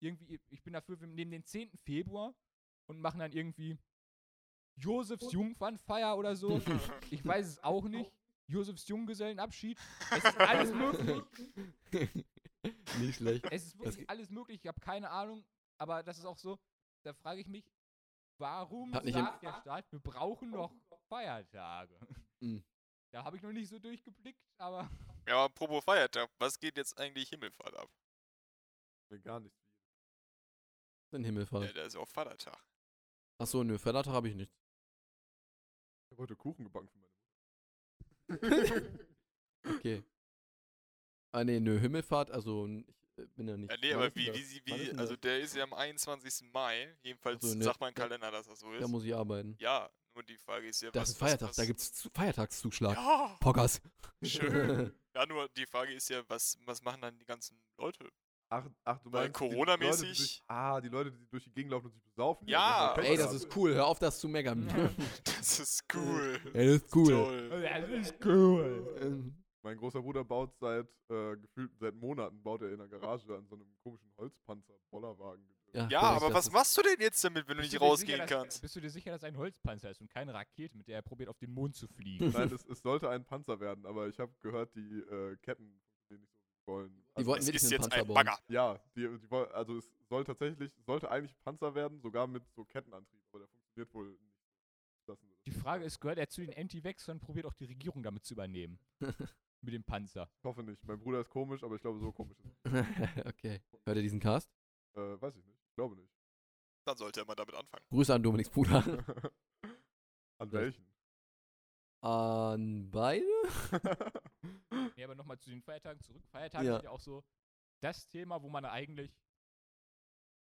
Irgendwie, ich bin dafür, wir nehmen den 10. Februar und machen dann irgendwie Josefs Jungfernfeier oder so. <laughs> Ich weiß es auch nicht. Josefs Junggesellenabschied. Es ist <laughs> alles möglich. Nicht schlecht. Es ist wirklich alles möglich, ich habe keine Ahnung, aber das ist auch so, da frage ich mich, warum Hat nicht im- sagt der Staat, wir brauchen noch Feiertage? Hm. Da habe ich noch nicht so durchgeblickt, aber Ja, aber apropos Feiertag, was geht jetzt eigentlich Himmelfahrt ab? Gar nichts. Den Ja, Himmelfahrt. da ist auch Vatertag. Achso, nö, Vatertag habe ich nicht. Ich habe heute Kuchen gebacken für meine <laughs> Okay. Ah, nee, nö, Himmelfahrt, also ich äh, bin ja nicht. Ja, nee, aber wie, das? wie, wie, denn also das? der ist ja am 21. Mai. Jedenfalls Ach so, ne, sagt mein da- Kalender, dass das so Da ist. muss ich arbeiten. Ja, nur die Frage ist ja, Das was. ist Feiertag, was, da gibt's Zu- Feiertagszuschlag. Ja, Poggers. schön. <laughs> ja, nur die Frage ist ja, was, was machen dann die ganzen Leute? Ach, ach du Weil meinst, die Corona-mäßig- Leute, die durch- Ah, die Leute, die durch die Gegend laufen und sich besaufen. Ja, Ey, das ist cool, hör auf, das zu meckern. <laughs> Das ist cool. Ey, das ist cool. Toll. das ist cool. Mein großer Bruder baut seit äh, gefühlt seit Monaten baut er in der Garage an so einem komischen Holzpanzer Bollerwagen. Ja, Ja, aber was machst du denn jetzt damit, wenn du nicht dir sicher, rausgehen dass- kannst? Bist du dir sicher, dass ein Holzpanzer ist und keine Rakete, mit der er probiert, auf den Mond zu fliegen? Nein, es, es sollte ein Panzer werden, aber ich habe gehört, die äh, Ketten wollen. Die wollten Es ist jetzt ein. Bagger. Ja, die, die, also es soll tatsächlich, sollte eigentlich ein Panzer werden, sogar mit so Kettenantrieb, aber der funktioniert wohl nicht. Die Frage ist, gehört er zu den Anti-Vax und probiert auch die Regierung damit zu übernehmen? <laughs> mit dem Panzer. Ich hoffe nicht. Mein Bruder ist komisch, aber ich glaube, so komisch ist <laughs> okay. Hört ihr diesen Cast? er. Äh, weiß ich nicht. Ich glaube nicht. Dann sollte er mal damit anfangen. Grüße an Dominiks Bruder. <laughs> An welchen? An beide? <laughs> Nee, aber nochmal zu den Feiertagen zurück. Feiertage Ja. sind ja auch so das Thema, wo man eigentlich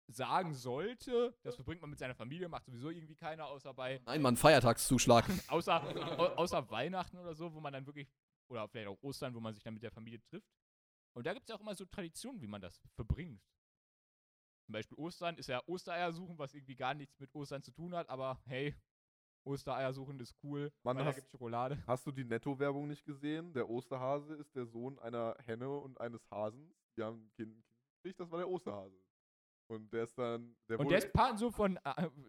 sagen sollte, das verbringt man mit seiner Familie, macht sowieso irgendwie keiner, außer bei, Nein, Mann, Feiertagszuschlag. <laughs> außer, au- außer Weihnachten oder so, wo man dann wirklich, oder vielleicht auch Ostern, wo man sich dann mit der Familie trifft. Und da gibt es ja auch immer so Traditionen, wie man das verbringt. Zum Beispiel Ostern ist ja Ostereier suchen, was irgendwie gar nichts mit Ostern zu tun hat, aber hey, Ostereier suchen ist cool, Mann, weil da hast- gibt Schokolade. <laughs> Hast du die Netto-Werbung nicht gesehen? Der Osterhase ist der Sohn einer Henne und eines Hasens. Die haben ein Kind gekriegt, das war der Osterhase. Und der ist dann. Der Und wurde, der ist Patensohn von,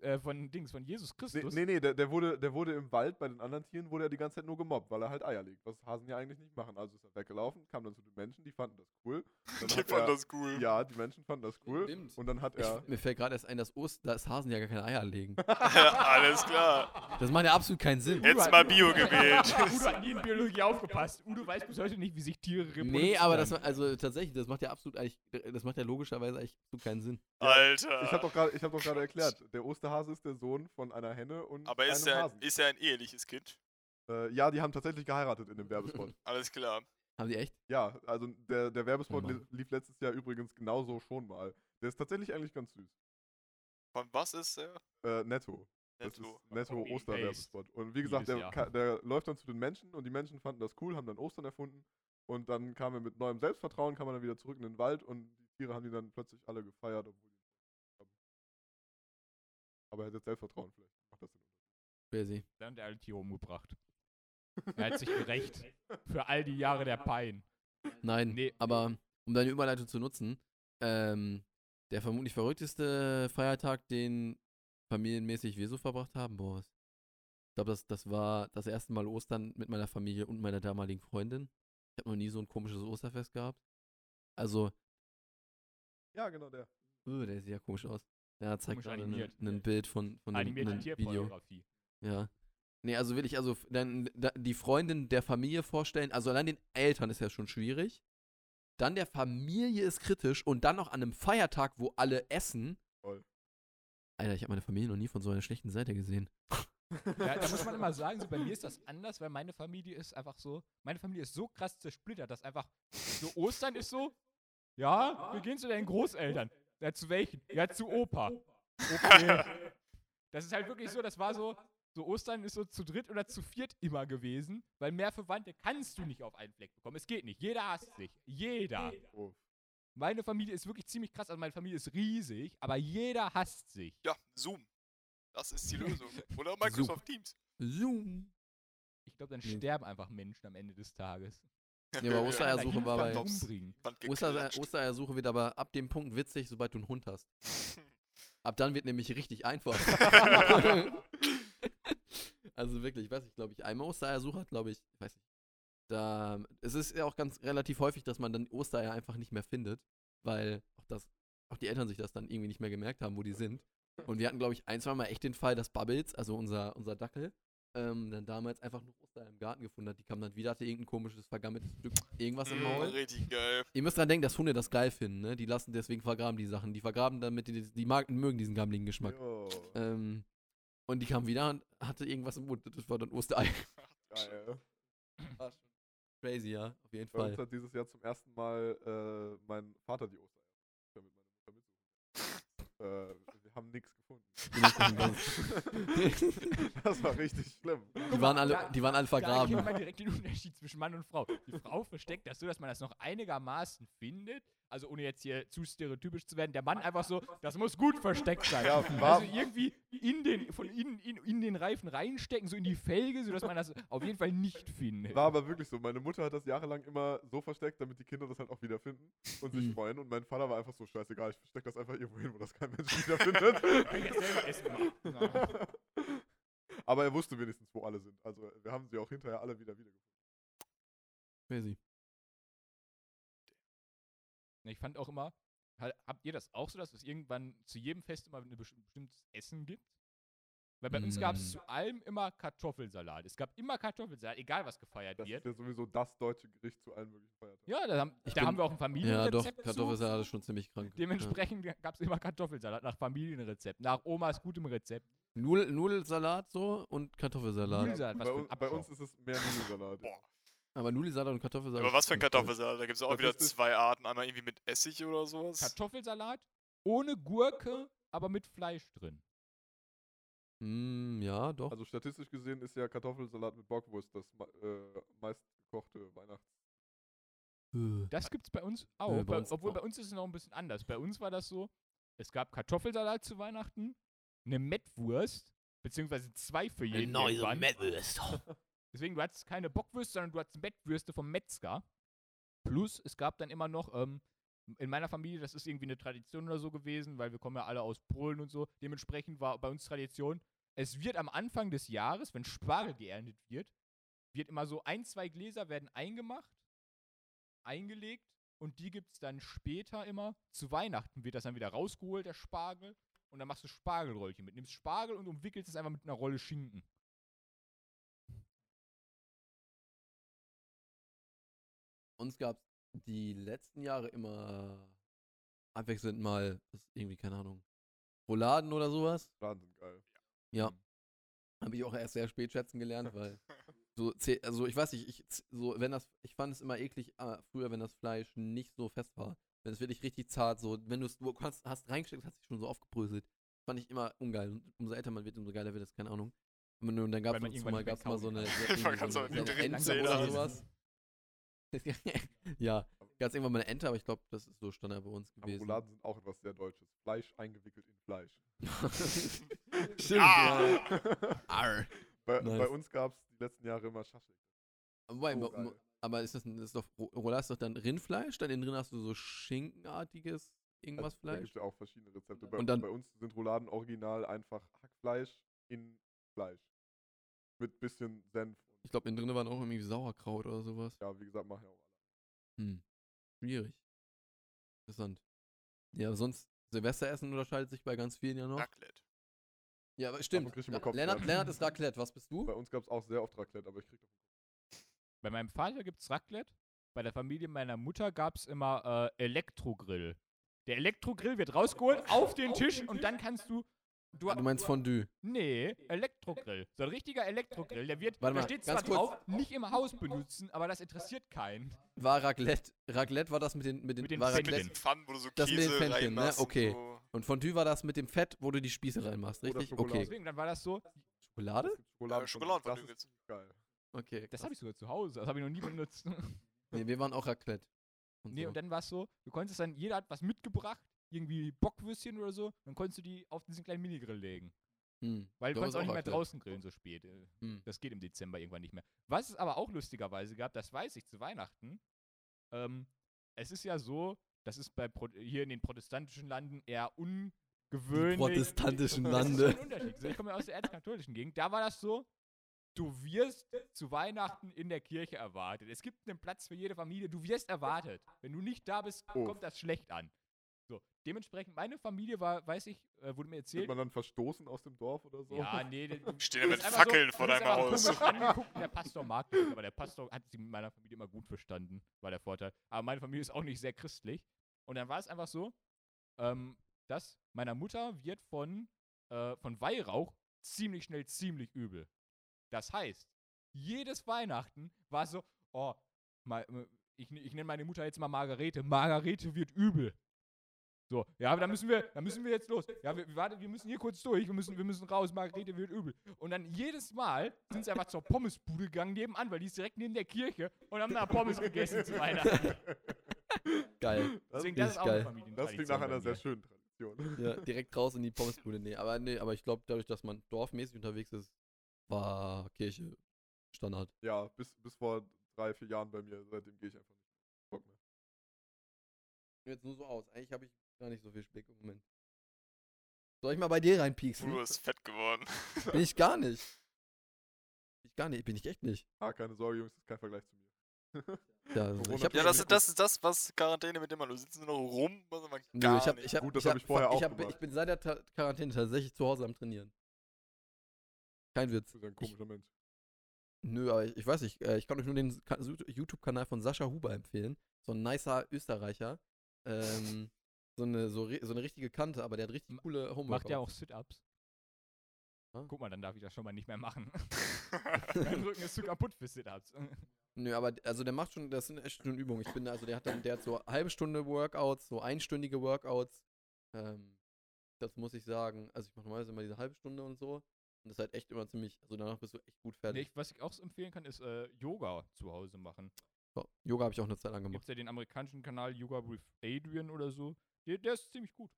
äh, äh, von Dings, von Jesus Nee, Christus. nee, nee der, der, wurde, der wurde im Wald bei den anderen Tieren wurde er die ganze Zeit nur gemobbt, weil er halt Eier legt, was Hasen ja eigentlich nicht machen. Also ist er weggelaufen, kam dann zu den Menschen, die fanden das cool. Dann Die fanden er, das cool. Ja, die Menschen fanden das cool. Stimmt. Und dann hat er. Ich, mir fällt gerade erst ein, dass Ost, dass Hasen ja gar keine Eier legen. <laughs> Alles klar. Das macht ja absolut keinen Sinn. Jetzt mal Bio gewählt. Udo hat nie in Biologie aufgepasst. Udo weiß bis heute nicht, wie sich Tiere reproduzieren. Nee, aber das also tatsächlich, das macht ja absolut eigentlich, das macht ja logischerweise eigentlich absolut keinen Sinn. Alter. Ich habe doch gerade hab doch gerade erklärt, der Osterhase ist der Sohn von einer Henne und Aber ist einem er, Hasen. ist er ein eheliches Kind? Äh, ja, die haben tatsächlich geheiratet in dem Werbespot. <laughs> Alles klar. Haben die echt? ja, also der, der Werbespot Oh lief letztes Jahr übrigens genauso schon mal. Der ist tatsächlich eigentlich ganz süß. Von was ist er? Äh, netto. Netto. Netto Osterwerbespot. Und wie gesagt, der, der läuft dann zu den Menschen und die Menschen fanden das cool, haben dann Ostern erfunden. Und dann kam er mit neuem Selbstvertrauen, kam er dann wieder zurück in den Wald und Tiere haben die dann plötzlich alle gefeiert, obwohl die Aber er hat jetzt Selbstvertrauen vielleicht. Macht das Sinn. Crazy. Dann hat er ein Tier umgebracht. Er hat sich gerecht für all die Jahre der Pein. Nein, Nee. aber um deine Überleitung zu nutzen, ähm, der vermutlich verrückteste Feiertag, den familienmäßig wir so verbracht haben, boah, was- ich glaube, das, das war das erste Mal Ostern mit meiner Familie und meiner damaligen Freundin. Ich habe noch nie so ein komisches Osterfest gehabt. Also, Ja, genau der. uh, der sieht ja komisch aus. Ja, zeigt Komisch gerade ein Bild von, von einem Video. Tierpornografie. Ja. Nee, also will ich also dann da, die Freundin der Familie vorstellen. Also allein den Eltern ist ja schon schwierig. Dann der Familie ist kritisch und dann noch an einem Feiertag, wo alle essen. Voll. Alter, ich habe meine Familie noch nie von so einer schlechten Seite gesehen. Ja, da muss man <laughs> immer sagen, so bei mir ist das anders, weil meine Familie ist einfach so, meine Familie ist so krass zersplittert, dass einfach so Ostern ist so, ja, wir gehen zu deinen Großeltern. Ja, zu welchen? Ja, zu Opa. Okay. <laughs> Das ist halt wirklich so, das war so, so Ostern ist so zu dritt oder zu viert immer gewesen, weil mehr Verwandte kannst du nicht auf einen Fleck bekommen. Es geht nicht. Jeder hasst sich. Jeder. Oh, Meine Familie ist wirklich ziemlich krass, also meine Familie ist riesig, aber jeder hasst sich. Ja, Zoom. Das ist die Lösung. <laughs> Oder Microsoft Teams. Zoom. Ich glaube, dann Nee. sterben einfach Menschen am Ende des Tages. Nee, aber Ostereiersuche war bei. Oster. Ostereiersuche wird aber ab dem Punkt witzig, sobald du einen Hund hast. <laughs> Ab dann wird nämlich richtig einfach. <laughs> also wirklich, ich weiß nicht, glaube ich, einmal Ostereiersuche hat, glaube ich, ich weiß nicht. Da, es ist ja auch ganz relativ häufig, dass man dann Ostereier einfach nicht mehr findet, weil auch das, auch die Eltern sich das dann irgendwie nicht mehr gemerkt haben, wo die sind. Und wir hatten, glaube ich, ein, zwei Mal echt den Fall, dass Bubbles, also unser, unser Dackel, ähm, dann damals einfach noch Ostereier im Garten gefunden hat. Die kam dann wieder, hatte irgendein komisches, vergammeltes Stück irgendwas im Mm, Maul. Richtig geil. Ihr müsst dran denken, dass Hunde das geil finden, ne? Die lassen deswegen vergraben die Sachen. Die vergraben damit, die, die mag, mögen diesen gammeligen Geschmack. Ähm, und die kam wieder und hatte irgendwas im Mund. Das war dann Osterei. <laughs> geil. Crazy, ja, auf jeden Bei uns Fall. hat dieses Jahr zum ersten Mal äh, mein Vater die Ostereier mit meiner Mutter mitgebracht. <laughs> äh, haben nichts gefunden. <laughs> <laughs> das war richtig schlimm. die, waren alle, die waren alle Da erkennt vergraben. man direkt den Unterschied zwischen Mann und Frau. Die Frau versteckt das so, dass man das noch einigermaßen findet. Also ohne jetzt hier zu stereotypisch zu werden. Der Mann einfach so, das muss gut versteckt sein. Ja, war- also irgendwie in den, von innen in, in den Reifen reinstecken, so in die Felge, sodass man das auf jeden Fall nicht findet. War aber wirklich so. Meine Mutter hat das jahrelang immer so versteckt, damit die Kinder das halt auch wiederfinden und sich Mhm. freuen. Und mein Vater war einfach so scheißegal. Ich verstecke das einfach irgendwo hin, wo das kein Mensch wiederfindet. <laughs> Aber er wusste wenigstens, wo alle sind. Also wir haben sie auch hinterher alle wieder wiedergefunden. Crazy. Ich fand auch immer, ha- habt ihr das auch so, dass es irgendwann zu jedem Fest immer ein besti- bestimmtes Essen gibt? Weil bei uns gab Mm. es zu allem immer Kartoffelsalat. Es gab immer Kartoffelsalat, egal was gefeiert Das wird. ist ja sowieso das deutsche Gericht zu allen möglichen Feiertagen. Ja, da, haben, Ich da bin- haben wir auch ein Ja, Familienrezept doch, zu. Kartoffelsalat ist schon ziemlich krank. Dementsprechend <laughs> gab es immer Kartoffelsalat nach Familienrezept, nach Omas gutem Rezept. Ja. Nudel, Nudelsalat so und Kartoffelsalat. Nudelsalat, was bei, bei uns ist es mehr Nudelsalat. Boah. Aber Nudelsalat und Kartoffelsalat. Aber was für ein Kartoffelsalat? Da gibt es auch Das wieder zwei Arten. Einmal irgendwie mit Essig oder sowas. Kartoffelsalat ohne Gurke, aber mit Fleisch drin. Mm, ja, doch. Also statistisch gesehen ist ja Kartoffelsalat mit Bockwurst das äh, meistgekochte Weihnachts. Äh, Das gibt's bei uns auch. bei bei, uns obwohl auch. bei uns ist es noch ein bisschen anders. Bei uns war das so, es gab Kartoffelsalat zu Weihnachten, eine Mettwurst, beziehungsweise zwei für jeden. irgendwann. <laughs> Deswegen, du hattest keine Bockwürste, sondern du hattest Mettwürste vom Metzger. Plus, es gab dann immer noch, ähm, in meiner Familie, das ist irgendwie eine Tradition oder so gewesen, weil wir kommen ja alle aus Polen und so. Dementsprechend war bei uns Tradition, es wird am Anfang des Jahres, wenn Spargel geerntet wird, wird immer so ein, zwei Gläser werden eingemacht, eingelegt und die gibt es dann später immer. Zu Weihnachten wird das dann wieder rausgeholt, der Spargel. Und dann machst du Spargelröllchen mit. Nimmst Spargel und umwickelst es einfach mit einer Rolle Schinken. Uns gab es die letzten Jahre immer abwechselnd mal, das ist irgendwie, keine Ahnung, Rouladen oder sowas. Laden sind geil. Ja. Habe ich auch erst sehr spät schätzen gelernt, weil <laughs> so, also ich weiß nicht, ich, so, wenn das, ich fand es immer eklig äh, früher, wenn das Fleisch nicht so fest war. Wenn es wirklich richtig zart, so, wenn du es, du hast, hast reingesteckt, hat sich schon so aufgebröselt. Fand ich immer ungeil. Und umso älter man wird, umso geiler wird es, keine Ahnung. Und dann gab es mal, gab's mal so eine, <laughs> so, so so so eine Ente oder sowas. <laughs> ja, es irgendwann mal eine Ente, aber ich glaube, das ist so Standard bei uns Aber gewesen. Rouladen sind auch etwas sehr Deutsches. Fleisch eingewickelt in Fleisch. <laughs> Stimmt, Ah. ja. Arr. bei, Nice. bei uns gab es die letzten Jahre immer Schaschlik. Wobei, geil. mo- aber ist das, das ist doch, Rola ist doch dann Rindfleisch, dann innen drin hast du so Schinkenartiges irgendwas Also, Da gibt Fleisch. es ja auch verschiedene Rezepte. Bei, Und dann- bei uns sind Rouladen original einfach Hackfleisch in Fleisch. Mit bisschen Senf. Ich glaube, innen drin waren auch irgendwie Sauerkraut oder sowas. ja, wie gesagt, machen ja auch alle. Hm. Schwierig. Interessant. Ja, sonst, Silvesteressen unterscheidet sich bei ganz vielen ja noch. Raclette. Ja, aber stimmt. ich immer Ja. Lennart, Lennart ist Raclette. Was bist du? Bei uns gab es auch sehr oft Raclette, aber ich krieg davon Bei meinem Vater gibt's Raclette. Bei der Familie meiner Mutter gab's immer äh, Elektrogrill. Der Elektrogrill wird rausgeholt <laughs> auf den Tisch und dann kannst du. Du, du meinst Fondue. Nee, Elektrogrill. So ein richtiger Elektrogrill. Der wird, Warte da mal, steht zwar kurz. drauf, nicht im Haus benutzen, aber das interessiert keinen. War Raclette. Raclette war das mit den, mit den, Mit den war Fännchen. Mit Raclette. den Pfannen, wo du so Das mit den Käse Pfännchen, ne? Okay. So. Und Fondue war das mit dem Fett, wo du die Spieße reinmachst, richtig? Schokolade. Okay. Deswegen, dann war das so. Schokolade? Schokoladen Ja, Schokoladenfondue das ist gibt's. geil. Okay. Das habe ich sogar zu Hause. Das habe ich noch nie benutzt. Nee, wir waren auch Raclette. Und Nee, so. und dann war es so, du konntest dann, jeder hat was mitgebracht, irgendwie Bockwürstchen oder so, dann konntest du die auf diesen kleinen Minigrill legen. Hm. Weil du konntest auch nicht mehr draußen grillen so spät. Äh, Hm. Das geht im Dezember irgendwann nicht mehr. Was es aber auch lustigerweise gab, das weiß ich zu Weihnachten. Ähm, es ist ja so, das ist bei Pro hier in den protestantischen Landen eher ungewöhnlich. protestantischen <laughs> Das Lande. ist schon ein Unterschied. So, Ich komme ja aus der erzkatholischen Gegend. Da war das so, du wirst zu Weihnachten in der Kirche erwartet. Es gibt einen Platz für jede Familie. Du wirst erwartet. Wenn du nicht da bist, Oh. kommt das schlecht an. So, dementsprechend, meine Familie war, weiß ich, äh, wurde mir Wird erzählt. man dann verstoßen aus dem Dorf oder so? Ja, nee, <laughs> Stehen ja mit Fackeln so, vor deinem Haus. <laughs> angeguckt Der Pastor mag dich, aber der Pastor hat sie mit meiner Familie immer gut verstanden, war der Vorteil. Aber meine Familie ist auch nicht sehr christlich. Und dann war es einfach so, ähm, dass meiner Mutter wird von, äh, von Weihrauch ziemlich schnell ziemlich übel. Das heißt, jedes Weihnachten war so, oh, äh, ich, ich nenne meine Mutter jetzt mal Margarete. Margarete wird übel. So, ja, aber da müssen wir, da müssen wir jetzt los. Ja, wir, warte, wir müssen hier kurz durch, wir müssen, wir müssen raus, Margarete wird übel. Und dann jedes Mal sind sie einfach zur Pommesbude gegangen nebenan, weil die ist direkt neben der Kirche und haben da Pommes gegessen zu Weihnachten. <laughs> Geil. Das, Deswegen, ist das ist auch geil. das klingt nach einer sehr schönen Tradition. Ja, <laughs> direkt raus in die Pommesbude. Nee, aber nee, aber ich glaube, dadurch, dass man dorfmäßig unterwegs ist, war Kirche Standard. Ja, bis, bis vor drei, vier Jahren bei mir. Seitdem gehe ich einfach nicht. Bock mehr. Jetzt nur so aus. Eigentlich habe ich gar nicht so viel Speck im Moment. Soll ich mal bei dir reinpieksen? Du bist fett geworden. <laughs> Bin ich gar nicht. Bin ich gar nicht. Bin ich echt nicht. Ah, keine Sorge, Jungs, das ist kein Vergleich zu mir. <laughs> Ja, also ich hab, Ja, das, ist- das ist das, was Quarantäne mit dem man, du sitzt nur noch rum, was man Nö, gar ich hab, nicht. ich hab, Gut, das ich hab ich vorher ich auch hab, gemacht. Ich bin seit der Ta Quarantäne tatsächlich zu Hause am Trainieren. Kein Witz. Du bist ein komischer Mensch. Nö, aber ich, ich weiß nicht. Äh, ich kann euch nur den YouTube-Kanal von Sascha Huber empfehlen. So ein nicer Österreicher. Ähm, so, eine, so, so eine richtige Kante, aber der hat richtig coole Homeworkouts. Macht ja auch Sit-Ups. Guck mal, dann darf ich das schon mal nicht mehr machen. <laughs> <laughs> mein Rücken ist zu kaputt für Sit-Ups. <laughs> Nö, aber also der macht schon, das sind echt schon Übungen. Ich bin, also der hat dann, der hat so halbe Stunde Workouts, so einstündige Workouts. Ähm, das muss ich sagen. Also ich mache normalerweise immer diese halbe Stunde und so. Und das ist halt echt immer ziemlich, also danach bist du echt gut Nee, fertig. ich, was ich auch so empfehlen kann, ist äh, Yoga zu Hause machen. So, Yoga habe ich auch eine Zeit lang gemacht. es ja den amerikanischen Kanal Yoga with Adrian oder so. Der, der ist ziemlich gut.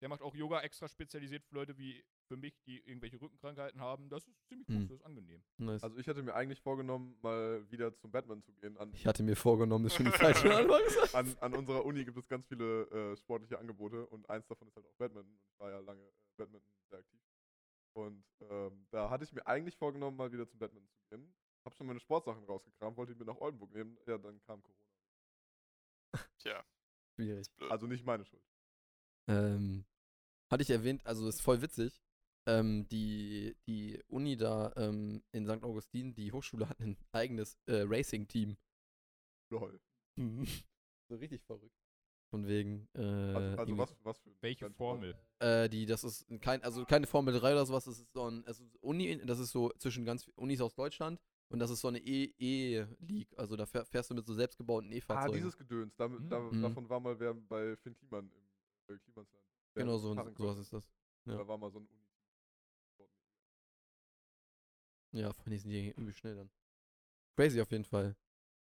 Der macht auch Yoga extra spezialisiert für Leute wie für mich, die irgendwelche Rückenkrankheiten haben. Das ist ziemlich gut, Hm. das ist angenehm. Nice. Also ich hätte mir eigentlich vorgenommen, mal wieder zum Batman zu gehen. An, ich hatte mir vorgenommen, ist schon die falsche <laughs> an, an unserer Uni gibt es ganz viele äh, sportliche Angebote und eins davon ist halt auch Badminton. Und ich war ja lange äh, Badminton sehr aktiv. Und ähm, da hatte ich mir eigentlich vorgenommen, mal wieder zum Badminton zu gehen. Hab schon meine Sportsachen rausgekramt, wollte die mir nach Oldenburg nehmen. Ja, dann kam Corona. Tja, Schwierig. Also nicht meine Schuld. Ähm, hatte ich erwähnt, also ist voll witzig. Ähm, die, die Uni da ähm, in St. Augustin, die Hochschule hat ein eigenes äh, Racing-Team. Lol. <laughs> so richtig verrückt. Von wegen. Äh, Also, also was, was für Welche? Formel? Äh, die, das ist kein, also keine Formel 3 oder sowas, das ist so ein, also Uni, das ist so zwischen ganz Unis aus Deutschland und das ist so eine E- E-League. Also da fähr- fährst du mit so selbstgebauten Ah, E-Fahrzeugen. dieses Gedöns. Da, da, Mhm. Davon war mal wer bei Finn Kliman im äh, Klimansland. Genau so, fahren sowas ist das. ja. Da war mal so ein Uni. Ja, vor allem sind die übel schnell dann. Crazy auf jeden Fall.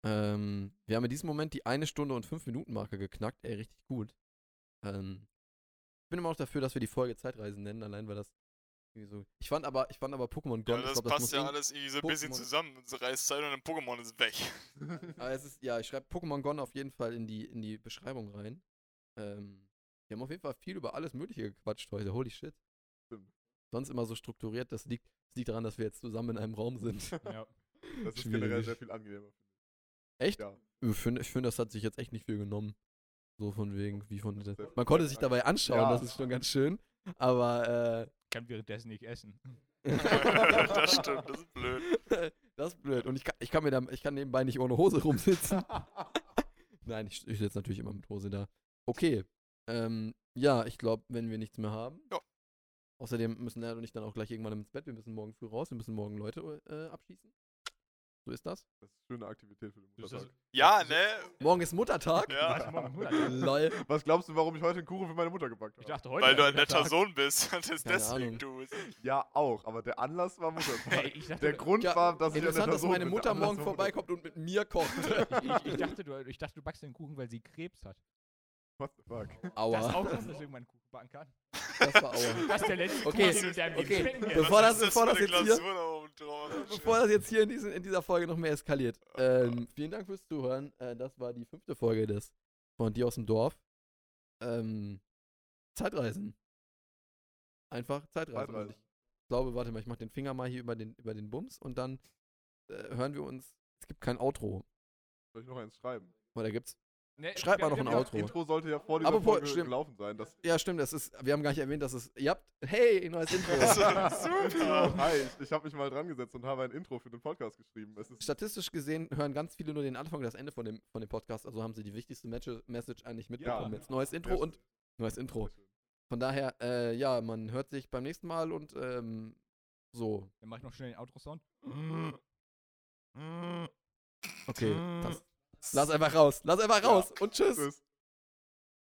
Ähm, wir haben in diesem Moment die eine Stunde und fünf Minuten Marke geknackt. Ey, richtig gut. Ähm, ich bin immer noch dafür, dass wir die Folge Zeitreisen nennen, allein weil das so. Ich fand aber, ich fand aber Pokémon Ja, Gon, ich das glaub, passt ja alles irgendwie so ein bisschen zusammen. Unsere Reiszeit und ein Pokémon ist weg. <laughs> Aber es ist, ja, ich schreibe Pokémon Gon auf jeden Fall in die, in die Beschreibung rein. Ähm, wir haben auf jeden Fall viel über alles Mögliche gequatscht heute. Holy shit. Stimmt. Sonst immer so strukturiert. Das liegt, das liegt daran, dass wir jetzt zusammen in einem Raum sind. Ja. <laughs> Das ist generell Schwierig. sehr viel angenehmer. Echt? Ja. Ich finde, ich find, das hat sich jetzt echt nicht viel genommen. So von wegen, wie von. Man konnte sich dabei anschauen, Ja. das ist schon ganz schön. Aber, Kann währenddessen nicht essen. <laughs> das stimmt, das ist blöd. <laughs> das ist blöd. Und ich kann, ich kann mir da, ich kann nebenbei nicht ohne Hose rumsitzen. <laughs> Nein, ich, ich sitze natürlich immer mit Hose da. Okay. Ähm, ja, ich glaube, wenn wir nichts mehr haben. Ja. Außerdem müssen Lennart und ich dann auch gleich irgendwann ins Bett. Wir müssen morgen früh raus. Wir müssen morgen Leute äh, abschießen. So ist das. Das ist eine schöne Aktivität für den Muttertag. Ja, ne? Morgen ist Muttertag. Ja. Was? Morgen Muttertag? Lol. Was glaubst du, warum ich heute einen Kuchen für meine Mutter gebackt Ich habe? dachte heute. Weil du ein netter Muttertag. Sohn bist <laughs> und das Keine deswegen Ahnung. tust. Ja, auch, aber der Anlass war Muttertag. <laughs> Hey, ich dachte, Der Grund Ja, war, dass ich ein Interessant, netter dass Sohn meine bin. Mutter Anlass morgen war vorbeikommt und mit mir kocht. ich, ich, dachte, du, ich dachte, du backst den Kuchen, weil sie Krebs hat. What the fuck? Das ist Aua. auch Grund, dass irgendwann einen Kuchen backen kann. Das war Aua. Das ist der letzte Okay, Kuchen, den du in deinem Leben okay. Bevor das- bevor das eine jetzt hier- da? Bevor das jetzt hier in, diesen, in dieser Folge noch mehr eskaliert. Ähm, vielen Dank fürs Zuhören. Äh, das war die fünfte Folge des von dir aus dem Dorf. Ähm, Zeitreisen. Einfach Zeitreisen. Und Zeitreisen. ich glaube, warte mal, ich mache den Finger mal hier über den, über den Bums und dann äh, hören wir uns. Es gibt kein Outro. Soll ich noch eins schreiben? Da gibt's. Nee, Schreib mal noch ein Outro. Intro sollte ja vor dieser Apropos, Folge stimmt. gelaufen sein. Das Ja, stimmt, das ist. Wir haben gar nicht erwähnt, dass es. Ihr habt. Hey, neues <laughs> Intro. Super. Hi, ich, ich habe mich mal dran gesetzt und habe ein Intro für den Podcast geschrieben. Es ist Statistisch gesehen hören ganz viele nur den Anfang und das Ende von dem, von dem Podcast. Also haben sie die wichtigste Message eigentlich mitbekommen. Ja. Jetzt neues Intro und neues Intro. Von daher, äh, ja, man hört sich beim nächsten Mal und ähm, so. Dann mach ich noch schnell den Outro-Sound. Okay, das, lass einfach raus. Lass einfach Ja. raus und tschüss. Tschüss.